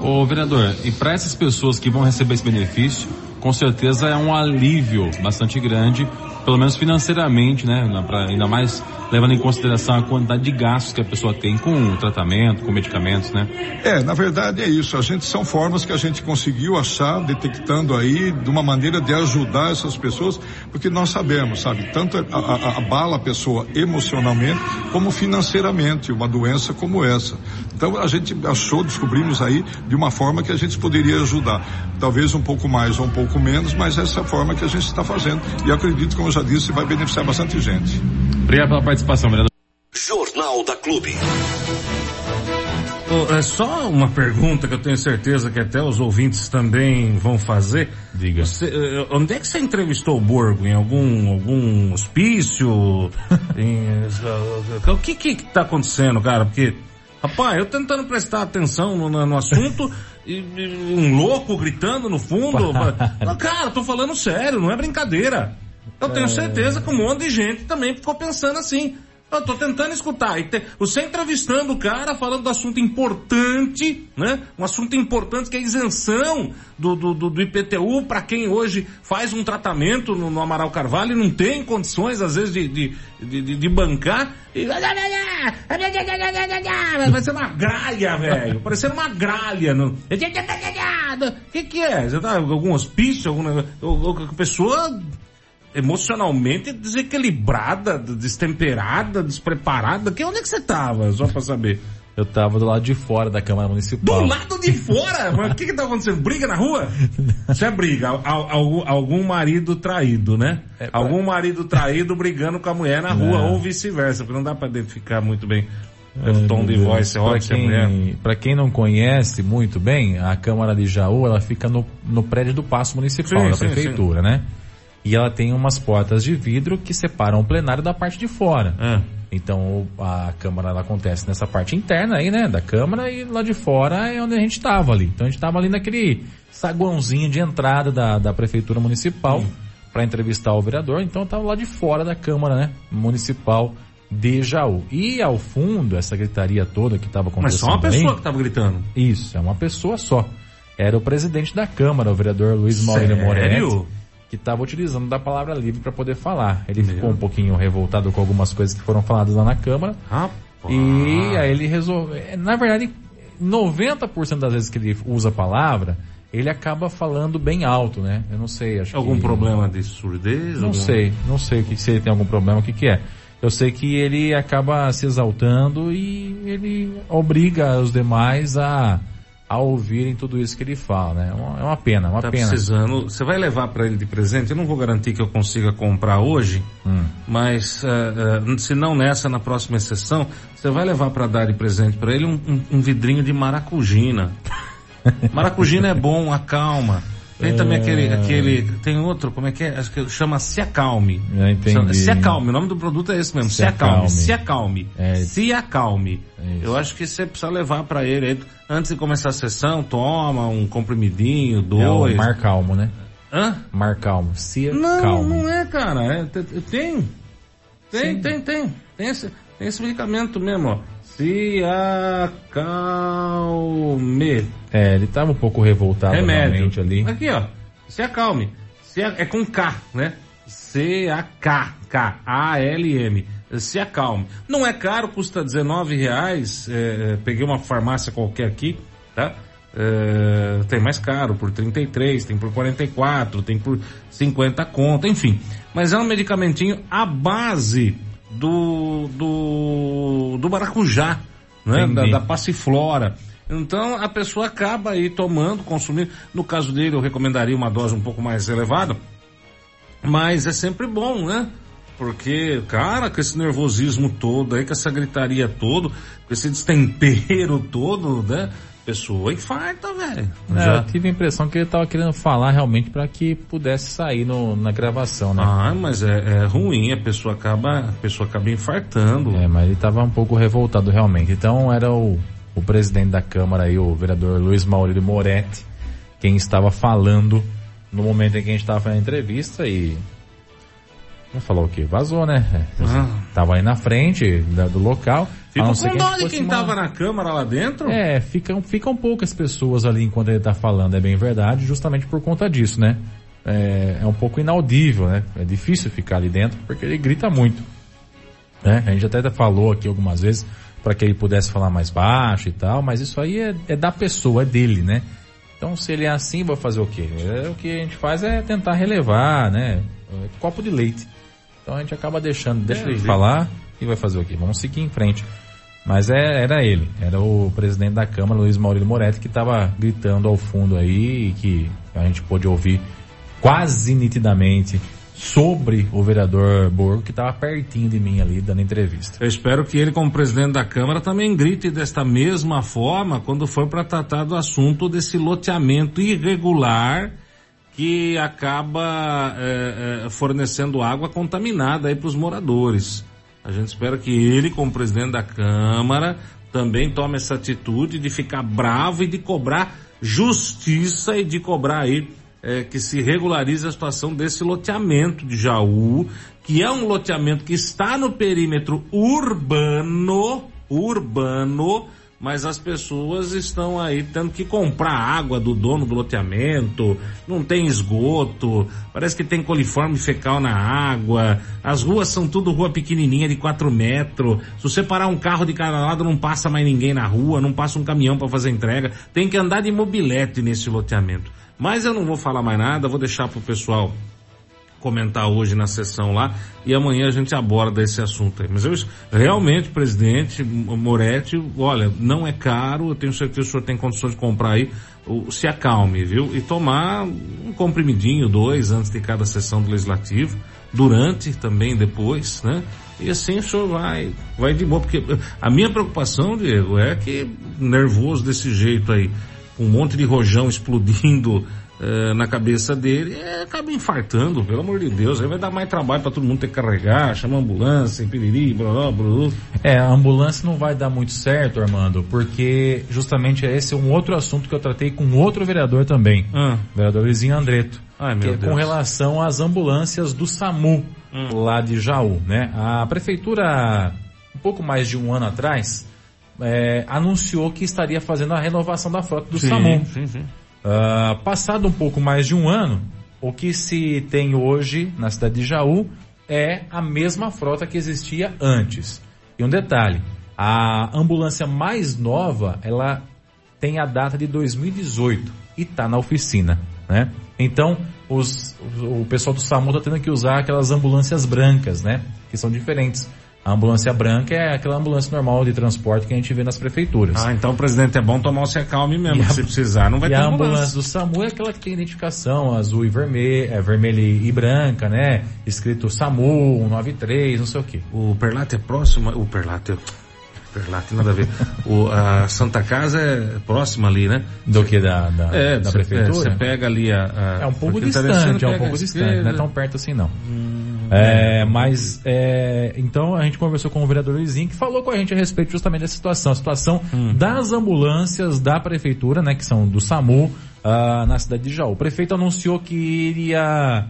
Ô vereador, e para essas pessoas que vão receber esse benefício, com certeza é um alívio bastante grande, pelo menos financeiramente, né? Pra, ainda mais levando em consideração a quantidade de gastos que a pessoa tem com o tratamento, com medicamentos, né? É, na verdade é isso. A gente são formas que a gente conseguiu achar, detectando aí de uma maneira de ajudar essas pessoas, porque nós sabemos, sabe, tanto abala a, a pessoa emocionalmente como financeiramente, uma doença como essa. Então a gente achou, descobrimos aí de uma forma que a gente poderia ajudar. Talvez um pouco mais ou um pouco menos, mas essa é a forma que a gente está fazendo. E acredito, como eu já disse, vai beneficiar bastante gente. Obrigado pela participação, vereador. Jornal da Clube. Oh, é só uma pergunta que eu tenho certeza que até os ouvintes também vão fazer. Diga. Você, eh, onde é que você entrevistou o Borgo? Em algum, algum hospício? em, uh, o que que tá acontecendo, cara? Porque, rapaz, eu tentando prestar atenção no, no assunto e, e, um louco gritando no fundo. cara, tô falando sério, não é brincadeira. Eu tenho é. certeza que um monte de gente também ficou pensando assim. Eu tô tentando escutar. E te, você entrevistando o cara, falando do assunto importante, né? Um assunto importante que é a isenção do, do, do, IPTU para quem hoje faz um tratamento no, no, Amaral Carvalho e não tem condições, às vezes, de, de, de, de bancar. E... Vai ser uma gralha, velho. Parecendo uma gralha. No... O que, que é? Você tá algum hospício, alguma pessoa emocionalmente desequilibrada, destemperada, despreparada? Que onde é que você tava? Só pra saber. Eu tava do lado de fora da Câmara Municipal. Do lado de fora? Mas o que que tá acontecendo? Briga na rua? Isso é briga. Algum, algum marido traído, né? É. Algum marido traído brigando com a mulher na rua ou vice-versa, porque não dá pra identificar muito bem o tom de voz, para quem, pra quem não conhece muito bem, a Câmara de Jaú, ela fica no, no prédio do Paço Municipal, sim, da sim, Prefeitura, sim. né? E ela tem umas portas de vidro que separam o plenário da parte de fora. É. Então a Câmara ela acontece nessa parte interna aí, né, da Câmara e lá de fora é onde a gente estava ali. Então a gente estava ali naquele saguãozinho de entrada da, da Prefeitura Municipal para entrevistar o vereador. Então estava lá de fora da Câmara, né, Municipal de Jaú. E ao fundo, essa gritaria toda que estava acontecendo. Mas só uma pessoa que estava gritando. Isso, é uma pessoa só era o presidente da Câmara, o vereador Luiz Maurílio Sério? Que estava utilizando da palavra livre para poder falar. Ele Meu. ficou um pouquinho revoltado com algumas coisas que foram faladas lá na Câmara. Rapaz. E aí ele resolveu. Na verdade, 90% das vezes que ele usa a palavra, ele acaba falando bem alto, né? Eu não sei, acho Algum que... problema de surdez? Não Algum- sei, não sei o que se ele tem algum problema, o que que é. Eu sei que ele acaba se exaltando e ele obriga os demais a, a ouvirem tudo isso que ele fala, né? É uma, é uma pena, uma Tá pena. precisando. Você vai levar para ele de presente? Eu não vou garantir que eu consiga comprar hoje, Hum. mas ah, ah, se não nessa, na próxima sessão, você vai levar para dar de presente para ele um, um- um vidrinho de maracujina. maracujina é bom, acalma. Tem também aquele, aquele, tem outro, como é que é? Acho que chama Se Acalme. Já entendi. Se Acalme, o nome do produto é esse mesmo, Se Acalme, Acalme. Se Acalme, É. Se Acalme. É. Eu acho que você precisa levar para ele, antes de começar a sessão, toma um comprimidinho, É dois. o Mar Calmo, né? Hã? Mar Calmo. Se Não, calmo. não é, cara. É, te- te- tem. Tem, tem, tem. Tem esse, tem esse medicamento mesmo, ó. Se acalme. É, ele tava um pouco revoltado Remédio. realmente ali. Aqui, ó. Se acalme. Se a- é com K, né? C-A-K. K-A-L-M. Se acalme. Não é caro, custa 19 reais. É, peguei uma farmácia qualquer aqui, tá? É, tem mais caro, por 33, tem por 44, tem por 50 conto, enfim. Mas é um medicamentinho à base do, do, do maracujá, né? Da, da passiflora. Então a pessoa acaba aí tomando, consumindo. No caso dele, eu recomendaria uma dose um pouco mais elevada, mas é sempre bom, né? Porque, cara, com esse nervosismo todo aí, com essa gritaria todo, com esse destempero todo, né? Pessoa infarta, velho. É, Já- eu tive a impressão que ele tava querendo falar realmente para que pudesse sair no, na gravação, né? Ah, mas é, é ruim, a pessoa acaba, a pessoa acaba infartando. É, mas ele estava um pouco revoltado realmente. Então era o, o presidente da Câmara aí, o vereador Luiz Maurílio Moretti, quem estava falando no momento em que a gente estava fazendo a entrevista e. Falou o quê? Vazou, né? Ah. Tava aí na frente da- do local. a Fico não ser com dó de quem uma- tava na câmara lá dentro. É, ficam, ficam poucas pessoas ali enquanto ele tá falando, é bem verdade, justamente por conta disso, né? É, é um pouco inaudível, né? É difícil ficar ali dentro porque ele grita muito. Né? A gente até falou aqui algumas vezes para que ele pudesse falar mais baixo e tal, mas isso aí é, é da pessoa, é dele, né? Então se ele é assim, vai fazer o quê? É, o que a gente faz é tentar relevar, né? É copo de leite. Então a gente acaba deixando, deixa É, ele falar e vai fazer o quê? Vamos seguir em frente. Mas é, era ele, era o presidente da Câmara, Luiz Maurílio Moretti, que estava gritando ao fundo aí e que a gente pôde ouvir quase nitidamente sobre o vereador Borgo, que estava pertinho de mim ali dando entrevista. Eu espero que ele, como presidente da Câmara, também grite desta mesma forma quando for para tratar do assunto desse loteamento irregular que acaba eh, eh, fornecendo água contaminada aí para os moradores. A gente espera que ele, como presidente da Câmara, também tome essa atitude de ficar bravo e de cobrar justiça e de cobrar aí eh, que se regularize a situação desse loteamento de Jaú, que é um loteamento que está no perímetro urbano, urbano, mas as pessoas estão aí tendo que comprar água do dono do loteamento, não tem esgoto, parece que tem coliforme fecal na água, as ruas são tudo rua pequenininha de 4 metros, se você parar um carro de cada lado não passa mais ninguém na rua, não passa um caminhão para fazer entrega, tem que andar de mobilete nesse loteamento. Mas eu não vou falar mais nada, vou deixar pro pessoal comentar hoje na sessão lá e amanhã a gente aborda esse assunto aí. Mas eu realmente, presidente Moretti, olha, não é caro, eu tenho certeza que o senhor tem condições de comprar aí, se acalme, viu? E tomar um comprimidinho, dois, antes de cada sessão do legislativo, durante também depois, né? E assim o senhor vai, vai de boa, porque a minha preocupação, Diego, é que nervoso desse jeito aí, um monte de rojão explodindo eh, na cabeça dele, é, acaba infartando, pelo amor de Deus. Aí vai dar mais trabalho para todo mundo ter que carregar, chama ambulância, piriri, blá, blá, blá. É, a ambulância não vai dar muito certo, Armando, porque justamente esse é um outro assunto que eu tratei com outro vereador também, Ah, vereador Luizinho Andreto, Ai, que é Deus. com relação às ambulâncias do SAMU, Hum. lá de Jaú, né? A prefeitura, um pouco mais de um ano atrás, é, anunciou que estaria fazendo a renovação da frota do sim, SAMU. sim, sim. Uh, passado um pouco mais de um ano, o que se tem hoje na cidade de Jaú é a mesma frota que existia antes. E um detalhe, a ambulância mais nova, ela tem a data de 2018 e está na oficina, né? Então, os, o pessoal do SAMU está tendo que usar aquelas ambulâncias brancas, né? Que são diferentes. A ambulância branca é aquela ambulância normal de transporte que a gente vê nas prefeituras. Ah, então, presidente, é bom tomar o secalme mesmo, a, se precisar, não vai e ter a ambulância. ambulância do SAMU é aquela que tem identificação azul e vermelho, é vermelha e branca, né? Escrito SAMU 193, não sei o quê. O Perlate é próximo, o Perlate, Perlate, nada a ver. o, a Santa Casa é próxima ali, né? Do que da, da, é, da prefeitura? Você pega ali a, a, É um pouco distante, é um pouco distante, não é tão perto assim não. Hum, é, mas, é, então a gente conversou com o vereador Luizinho que falou com a gente a respeito justamente dessa situação, a situação hum. das ambulâncias da prefeitura, né, que são do SAMU, uh, na cidade de Jaú. O prefeito anunciou que iria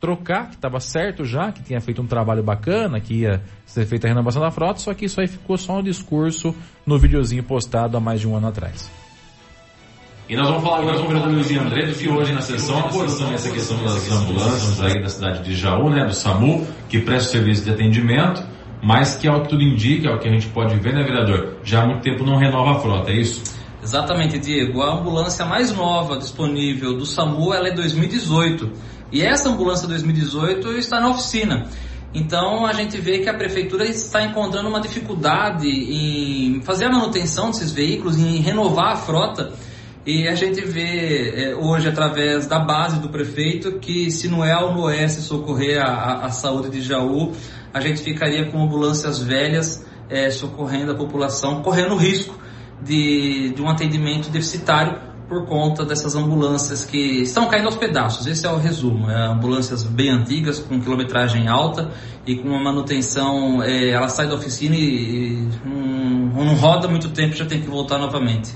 trocar, que estava certo já, que tinha feito um trabalho bacana, que ia ser feita a renovação da frota, só que isso aí ficou só um discurso no videozinho postado há mais de um ano atrás. E nós vamos falar agora com o vereador Luizinho André, que hoje na sessão apostou nessa questão das ambulâncias aí da cidade de Jaú, né, do SAMU, que presta serviço de atendimento, mas que ao que tudo indica, ao que a gente pode ver, né, vereador, já há muito tempo não renova a frota, é isso? Exatamente, Diego. A ambulância mais nova disponível do SAMU ela é 2018 e essa ambulância 2018 está na oficina. Então a gente vê que a prefeitura está encontrando uma dificuldade em fazer a manutenção desses veículos, em renovar a frota. E a gente vê é, hoje, através da base do prefeito, que se não é a UNOS socorrer a, a, saúde de Jaú, a gente ficaria com ambulâncias velhas é, socorrendo a população, correndo risco de, de um atendimento deficitário por conta dessas ambulâncias que estão caindo aos pedaços. Esse é o resumo. É ambulâncias bem antigas, com quilometragem alta e com uma manutenção. É, ela sai da oficina e, e não, não roda muito tempo, já tem que voltar novamente.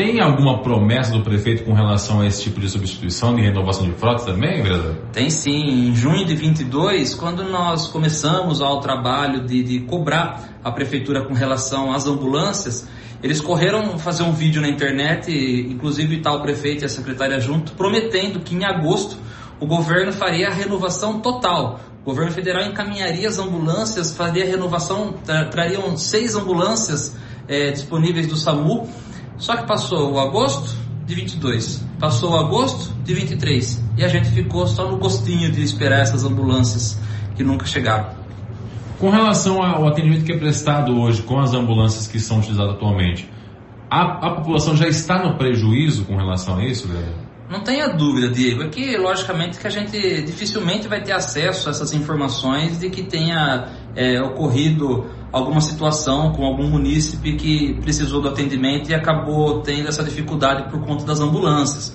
Tem alguma promessa do prefeito com relação a esse tipo de substituição, de renovação de frota também, vereador? Tem sim. Em junho de 22, quando nós começamos ao trabalho de, de cobrar a prefeitura com relação às ambulâncias, eles correram fazer um vídeo na internet, inclusive tal prefeito e a secretária junto, prometendo que em agosto o governo faria a renovação total. O governo federal encaminharia as ambulâncias, faria a renovação, tra trariam seis ambulâncias é, disponíveis do SAMU. Só que passou o agosto de 22, passou o agosto de 23 e a gente ficou só no gostinho de esperar essas ambulâncias que nunca chegaram. Com relação ao atendimento que é prestado hoje com as ambulâncias que são utilizadas atualmente, a, a população já está no prejuízo com relação a isso, vereador? Não tenha dúvida, Diego. É que, logicamente, que a gente dificilmente vai ter acesso a essas informações de que tenha é, ocorrido alguma situação com algum munícipe que precisou do atendimento e acabou tendo essa dificuldade por conta das ambulâncias.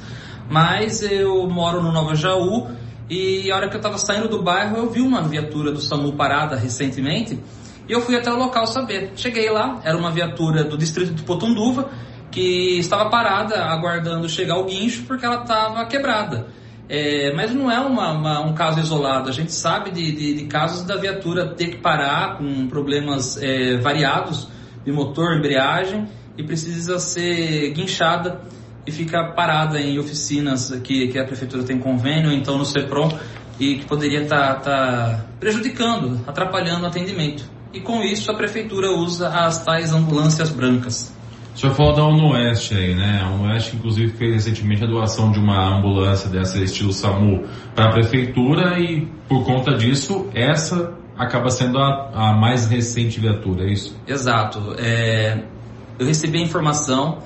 Mas eu moro no Nova Jaú e a hora que eu estava saindo do bairro, eu vi uma viatura do SAMU parada recentemente e eu fui até o local saber. Cheguei lá, era uma viatura do distrito de Potunduva que estava parada aguardando chegar o guincho porque ela estava quebrada. É, mas não é uma, uma, um caso isolado. A gente sabe de, de, de, casos da viatura ter que parar com problemas é, variados de motor, embreagem e precisa ser guinchada e fica parada em oficinas que, que a prefeitura tem convênio, então no CEPROM, e que poderia estar tá, tá prejudicando, atrapalhando o atendimento. E com isso a prefeitura usa as tais ambulâncias brancas. O senhor falou da UNOeste aí, né? A UNOeste, inclusive, fez recentemente a doação de uma ambulância dessa estilo SAMU para a prefeitura e, por conta disso, essa acaba sendo a, a mais recente viatura, é isso? Exato. É, eu recebi a informação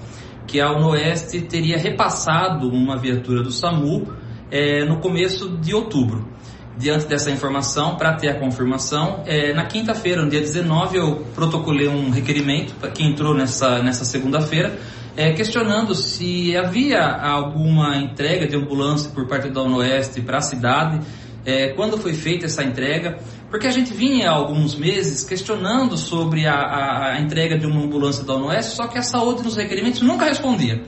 que a UNOeste teria repassado uma viatura do SAMU é, no começo de outubro. Diante dessa informação, para ter a confirmação, é, na quinta-feira, no dia 19, eu protocolei um requerimento quem entrou nessa, nessa segunda-feira, é, questionando se havia alguma entrega de ambulância por parte da UNOeste para a cidade, é, quando foi feita essa entrega, porque a gente vinha há alguns meses questionando sobre a, a, a entrega de uma ambulância da ONUS, só que a saúde nos requerimentos nunca respondia.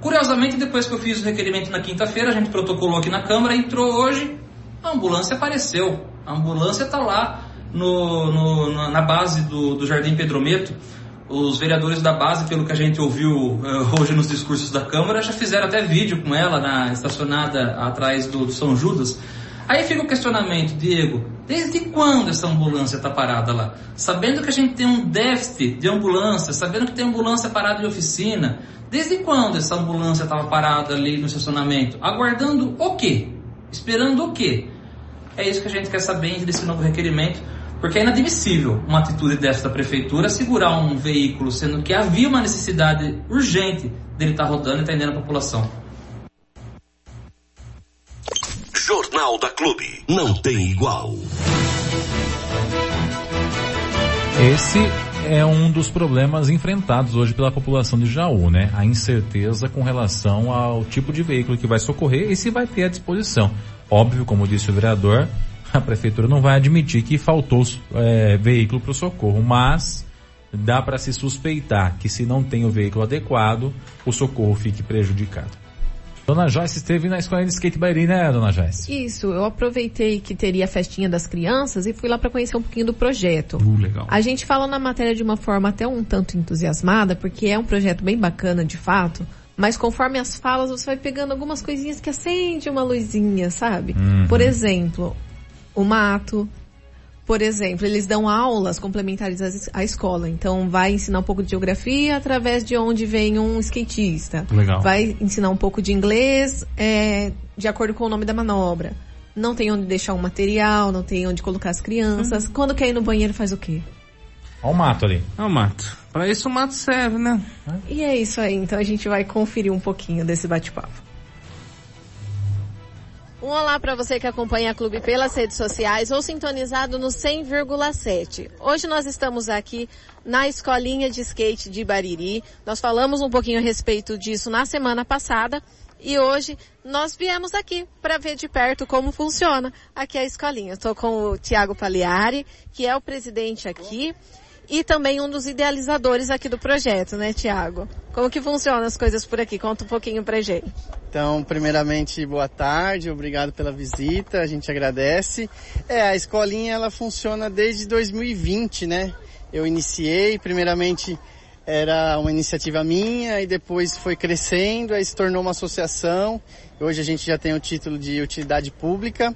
Curiosamente, depois que eu fiz o requerimento na quinta-feira, a gente protocolou aqui na Câmara, entrou hoje, a ambulância apareceu. A ambulância está lá no, no, na base do, do Jardim Pedrometo. Os vereadores da base, pelo que a gente ouviu uh, hoje nos discursos da Câmara, já fizeram até vídeo com ela na estacionada atrás do, do São Judas. Aí fica o questionamento, Diego, desde quando essa ambulância está parada lá? Sabendo que a gente tem um déficit de ambulância, sabendo que tem ambulância parada de oficina, desde quando essa ambulância estava parada ali no estacionamento? Aguardando o quê? Esperando o quê? É isso que a gente quer saber desse novo requerimento, porque é inadmissível uma atitude dessa da prefeitura segurar um veículo, sendo que havia uma necessidade urgente dele estar tá rodando e atendendo a população. Jornal da Clube. Não tem igual. Esse é um dos problemas enfrentados hoje pela população de Jaú, né? A incerteza com relação ao tipo de veículo que vai socorrer e se vai ter à disposição. Óbvio, como disse o vereador, a prefeitura não vai admitir que faltou é, veículo para o socorro, mas dá para se suspeitar que se não tem o veículo adequado, o socorro fique prejudicado. Dona Joyce esteve na escola de skate Bairi, né, Dona Joyce? Isso, eu aproveitei que teria a festinha das crianças e fui lá para conhecer um pouquinho do projeto. Uh, legal. A gente fala na matéria de uma forma até um tanto entusiasmada, porque é um projeto bem bacana de fato, mas conforme as falas você vai pegando algumas coisinhas que acende uma luzinha, sabe? Uhum. Por exemplo, o mato, por exemplo, eles dão aulas complementares à escola. Então, vai ensinar um pouco de geografia através de onde vem um skatista. Legal. Vai ensinar um pouco de inglês é, de acordo com o nome da manobra. Não tem onde deixar o um material, não tem onde colocar as crianças. Uhum. Quando quer ir no banheiro, faz o quê? Olha o mato ali. Olha o mato. Para isso o mato serve, né? E é isso aí. Então a gente vai conferir um pouquinho desse bate-papo. Um olá para você que acompanha a Clube pelas redes sociais ou sintonizado no 100,7. Hoje nós estamos aqui na escolinha de skate de Bariri. Nós falamos um pouquinho a respeito disso na semana passada e hoje nós viemos aqui para ver de perto como funciona aqui a escolinha. Estou com o Tiago Paliari, que é o presidente aqui e também um dos idealizadores aqui do projeto, né, Tiago? Como que funcionam as coisas por aqui? Conta um pouquinho pra gente. Então, primeiramente, boa tarde, obrigado pela visita, a gente agradece. É, a escolinha ela funciona desde 2020, né? Eu iniciei, primeiramente era uma iniciativa minha e depois foi crescendo, aí se tornou uma associação. Hoje a gente já tem o título de utilidade pública.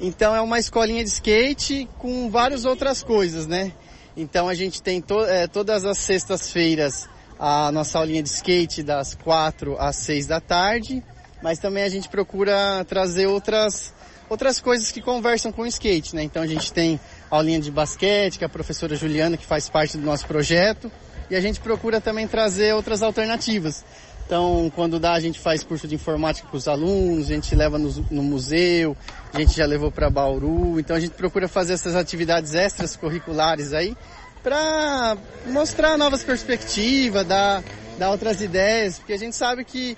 Então é uma escolinha de skate com várias outras coisas, né? Então a gente tem to, é, todas as sextas-feiras a nossa aulinha de skate das quatro às seis da tarde, mas também a gente procura trazer outras, outras coisas que conversam com o skate, né? Então a gente tem aulinha de basquete, que é a professora Juliana, que faz parte do nosso projeto, e a gente procura também trazer outras alternativas. Então, quando dá, a gente faz curso de informática com os alunos, a gente leva no, no museu, a gente já levou para Bauru. Então, a gente procura fazer essas atividades extras curriculares aí para mostrar novas perspectivas, dar, dar outras ideias, porque a gente sabe que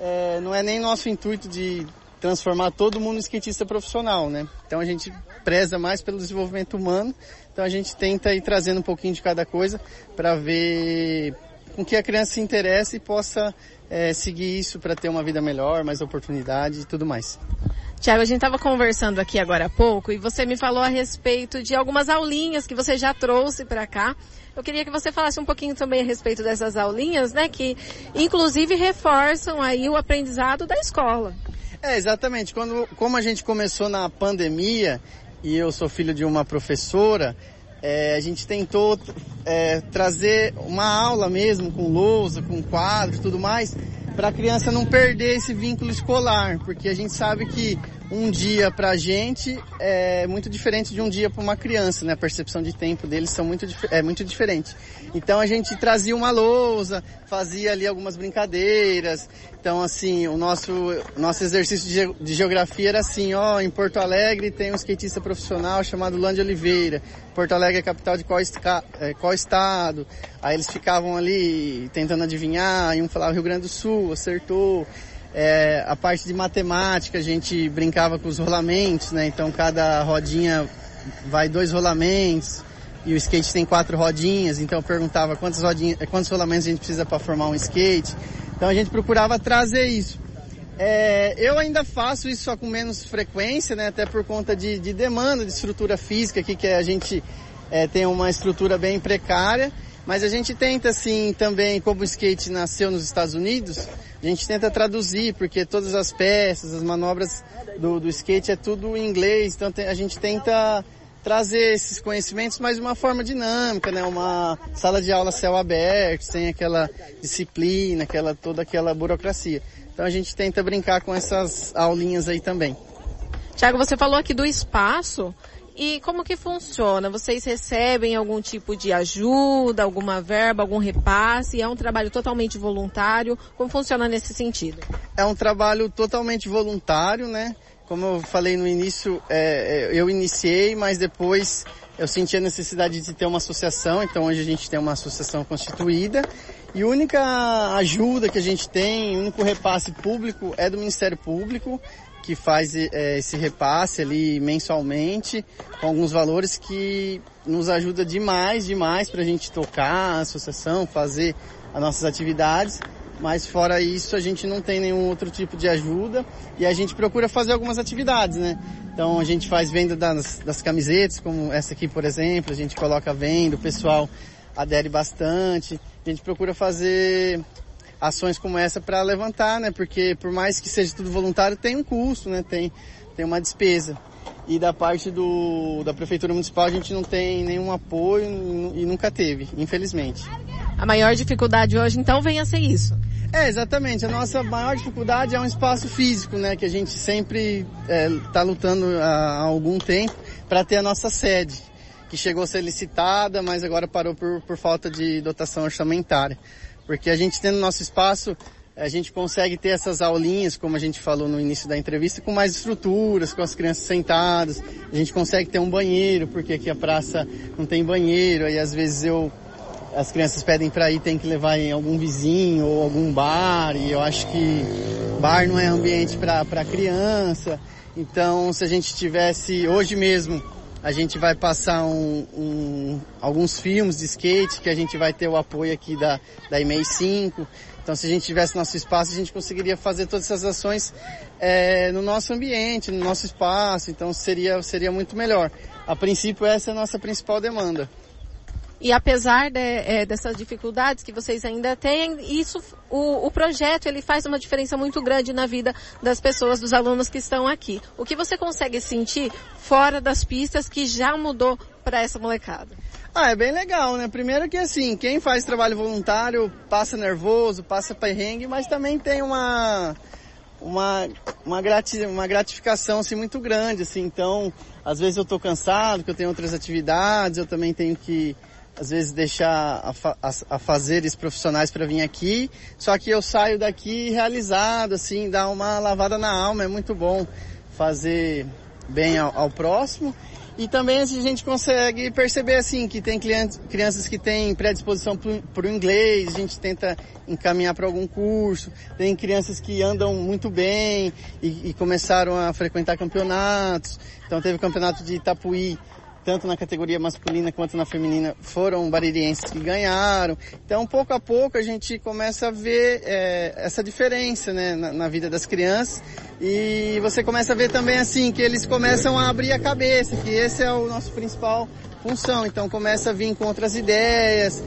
é, não é nem nosso intuito de transformar todo mundo em skatista profissional, né? Então a gente preza mais pelo desenvolvimento humano, então a gente tenta ir trazendo um pouquinho de cada coisa para ver com que a criança se interesse e possa é, seguir isso para ter uma vida melhor, mais oportunidade e tudo mais. Tiago, a gente estava conversando aqui agora há pouco e você me falou a respeito de algumas aulinhas que você já trouxe para cá. Eu queria que você falasse um pouquinho também a respeito dessas aulinhas, né, que inclusive reforçam aí o aprendizado da escola. É, exatamente. Quando, como a gente começou na pandemia e eu sou filho de uma professora, é, a gente tentou é, trazer uma aula mesmo com lousa, com quadro e tudo mais, para a criança não perder esse vínculo escolar, porque a gente sabe que um dia para a gente é muito diferente de um dia para uma criança, né? A percepção de tempo deles são muito, é muito diferente. Então a gente trazia uma lousa, fazia ali algumas brincadeiras. Então assim, o nosso, nosso exercício de, de geografia era assim, ó, em Porto Alegre tem um skatista profissional chamado Lande Oliveira. Porto Alegre é capital de qual, é, qual estado? Aí eles ficavam ali tentando adivinhar, e um falava Rio Grande do Sul, acertou. É, a parte de matemática, a gente brincava com os rolamentos, né? Então cada rodinha vai dois rolamentos e o skate tem quatro rodinhas, então eu perguntava quantas rodinhas, quantos rolamentos a gente precisa para formar um skate. Então a gente procurava trazer isso. É, eu ainda faço isso só com menos frequência, né? Até por conta de, de demanda de estrutura física aqui, que a gente é, tem uma estrutura bem precária. Mas a gente tenta, assim, também, como o skate nasceu nos Estados Unidos, a gente tenta traduzir, porque todas as peças, as manobras do, do skate é tudo em inglês, então a gente tenta trazer esses conhecimentos, mas de uma forma dinâmica, né? Uma sala de aula céu aberto, sem aquela disciplina, aquela, toda aquela burocracia. Então a gente tenta brincar com essas aulinhas aí também. Tiago, você falou aqui do espaço. E como que funciona? Vocês recebem algum tipo de ajuda, alguma verba, algum repasse? É um trabalho totalmente voluntário? Como funciona nesse sentido? É um trabalho totalmente voluntário, né? Como eu falei no início, é, é eu iniciei, mas depois eu senti a necessidade de ter uma associação, então hoje a gente tem uma associação constituída. E a única ajuda que a gente tem, o único repasse público é do Ministério Público que faz é, esse repasse ali mensalmente, com alguns valores que nos ajuda demais, demais para a gente tocar a associação, fazer as nossas atividades. Mas fora isso, a gente não tem nenhum outro tipo de ajuda e a gente procura fazer algumas atividades, né? Então a gente faz venda das, das camisetas, como essa aqui, por exemplo, a gente coloca venda, o pessoal adere bastante. A gente procura fazer ações como essa para levantar, né? Porque por mais que seja tudo voluntário, tem um custo, né? Tem, tem uma despesa. E da parte do, da Prefeitura Municipal a gente não tem nenhum apoio e nunca teve, infelizmente. A maior dificuldade hoje então vem a ser isso. É, exatamente. A nossa maior dificuldade é um espaço físico, né? Que a gente sempre está é, lutando há, há algum tempo para ter a nossa sede, que chegou a ser licitada, mas agora parou por, por falta de dotação orçamentária. Porque a gente tendo nosso espaço, a gente consegue ter essas aulinhas, como a gente falou no início da entrevista, com mais estruturas, com as crianças sentadas. A gente consegue ter um banheiro, porque aqui a praça não tem banheiro, aí às vezes eu as crianças pedem para ir, tem que levar em algum vizinho ou algum bar, e eu acho que bar não é ambiente para criança. Então, se a gente tivesse hoje mesmo a gente vai passar um, um, alguns filmes de skate que a gente vai ter o apoio aqui da, da EMEI 5. Então se a gente tivesse nosso espaço, a gente conseguiria fazer todas essas ações é, no nosso ambiente, no nosso espaço. Então seria, seria muito melhor. A princípio essa é a nossa principal demanda. E apesar de, é, dessas dificuldades que vocês ainda têm, isso, o, o, projeto ele faz uma diferença muito grande na vida das pessoas, dos alunos que estão aqui. O que você consegue sentir fora das pistas que já mudou para essa molecada? Ah, é bem legal, né? Primeiro que assim, quem faz trabalho voluntário passa nervoso, passa perrengue, mas também tem uma uma, uma, grati, uma gratificação assim, muito grande, assim, então, às vezes eu estou cansado, que eu tenho outras atividades, eu também tenho que às vezes deixar a, fa a, a fazeres profissionais para vir aqui, só que eu saio daqui realizado, assim, dá uma lavada na alma, é muito bom fazer bem ao, ao próximo. E também a gente consegue perceber assim que tem clientes, crianças que têm predisposição para o inglês, a gente tenta encaminhar para algum curso. Tem crianças que andam muito bem e, e começaram a frequentar campeonatos. Então teve o campeonato de Itapuí tanto na categoria masculina quanto na feminina, foram baririenses que ganharam. Então, pouco a pouco, a gente começa a ver é, essa diferença né, na, na, vida das crianças. E você começa a ver também assim, que eles começam a abrir a cabeça, que esse é o nosso principal função. Então, começa a vir com outras ideias,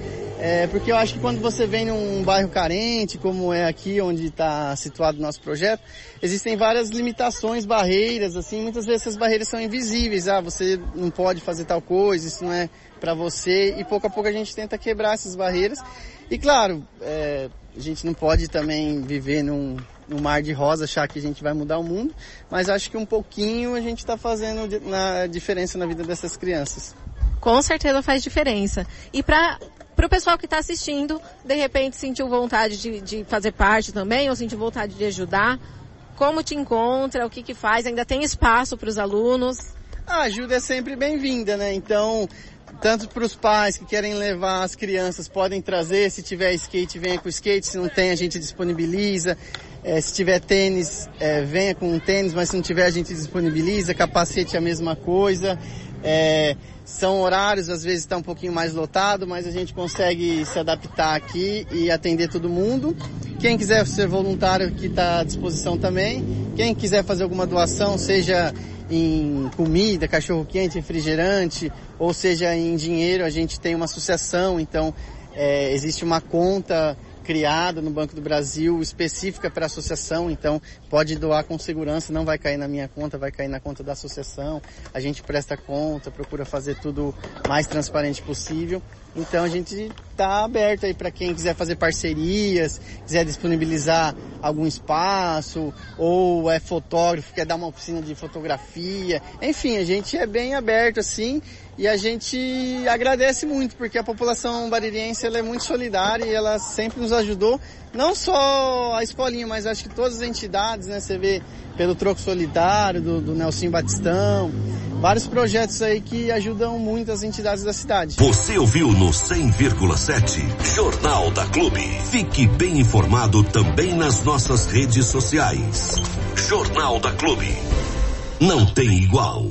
é, porque eu acho que quando você vem num bairro carente, como é aqui onde está situado o nosso projeto, existem várias limitações, barreiras, assim, muitas vezes essas barreiras são invisíveis, ah, você não pode fazer tal coisa, isso não é para você, e pouco a pouco a gente tenta quebrar essas barreiras. E claro, é, a gente não pode também viver num, num mar de rosa, achar que a gente vai mudar o mundo, mas acho que um pouquinho a gente está fazendo na diferença na vida dessas crianças. Com certeza faz diferença. E para para o pessoal que está assistindo, de repente sentiu vontade de, de, fazer parte também, ou sentiu vontade de ajudar, como te encontra, o que que faz, ainda tem espaço para os alunos? A ajuda é sempre bem-vinda, né? Então, tanto para os pais que querem levar as crianças, podem trazer, se tiver skate, venha com skate, se não tem, a gente disponibiliza. É, se tiver tênis, é, venha com um tênis, mas se não tiver, a gente disponibiliza. Capacete é a mesma coisa. É, são horários, às vezes está um pouquinho mais lotado, mas a gente consegue se adaptar aqui e atender todo mundo. Quem quiser ser voluntário aqui está à disposição também. Quem quiser fazer alguma doação, seja em comida, cachorro quente, refrigerante, ou seja em dinheiro, a gente tem uma associação, então É, existe uma conta criada no Banco do Brasil específica para a associação, então pode doar com segurança, não vai cair na minha conta, vai cair na conta da associação. A gente presta conta, procura fazer tudo mais transparente possível. Então a gente está aberto aí para quem quiser fazer parcerias, quiser disponibilizar algum espaço, ou é fotógrafo, quer dar uma oficina de fotografia. Enfim, a gente é bem aberto assim e a gente agradece muito porque a população baririense ela é muito solidária e ela sempre nos ajudou, não só a escolinha, mas acho que todas as entidades, né? Você vê pelo Troco Solidário, do, do Nelson Batistão, vários projetos aí que ajudam muito as entidades da cidade. Você ouviu no 100,7 Jornal da Clube. Fique bem informado também nas nossas redes sociais. Jornal da Clube. Não tem igual.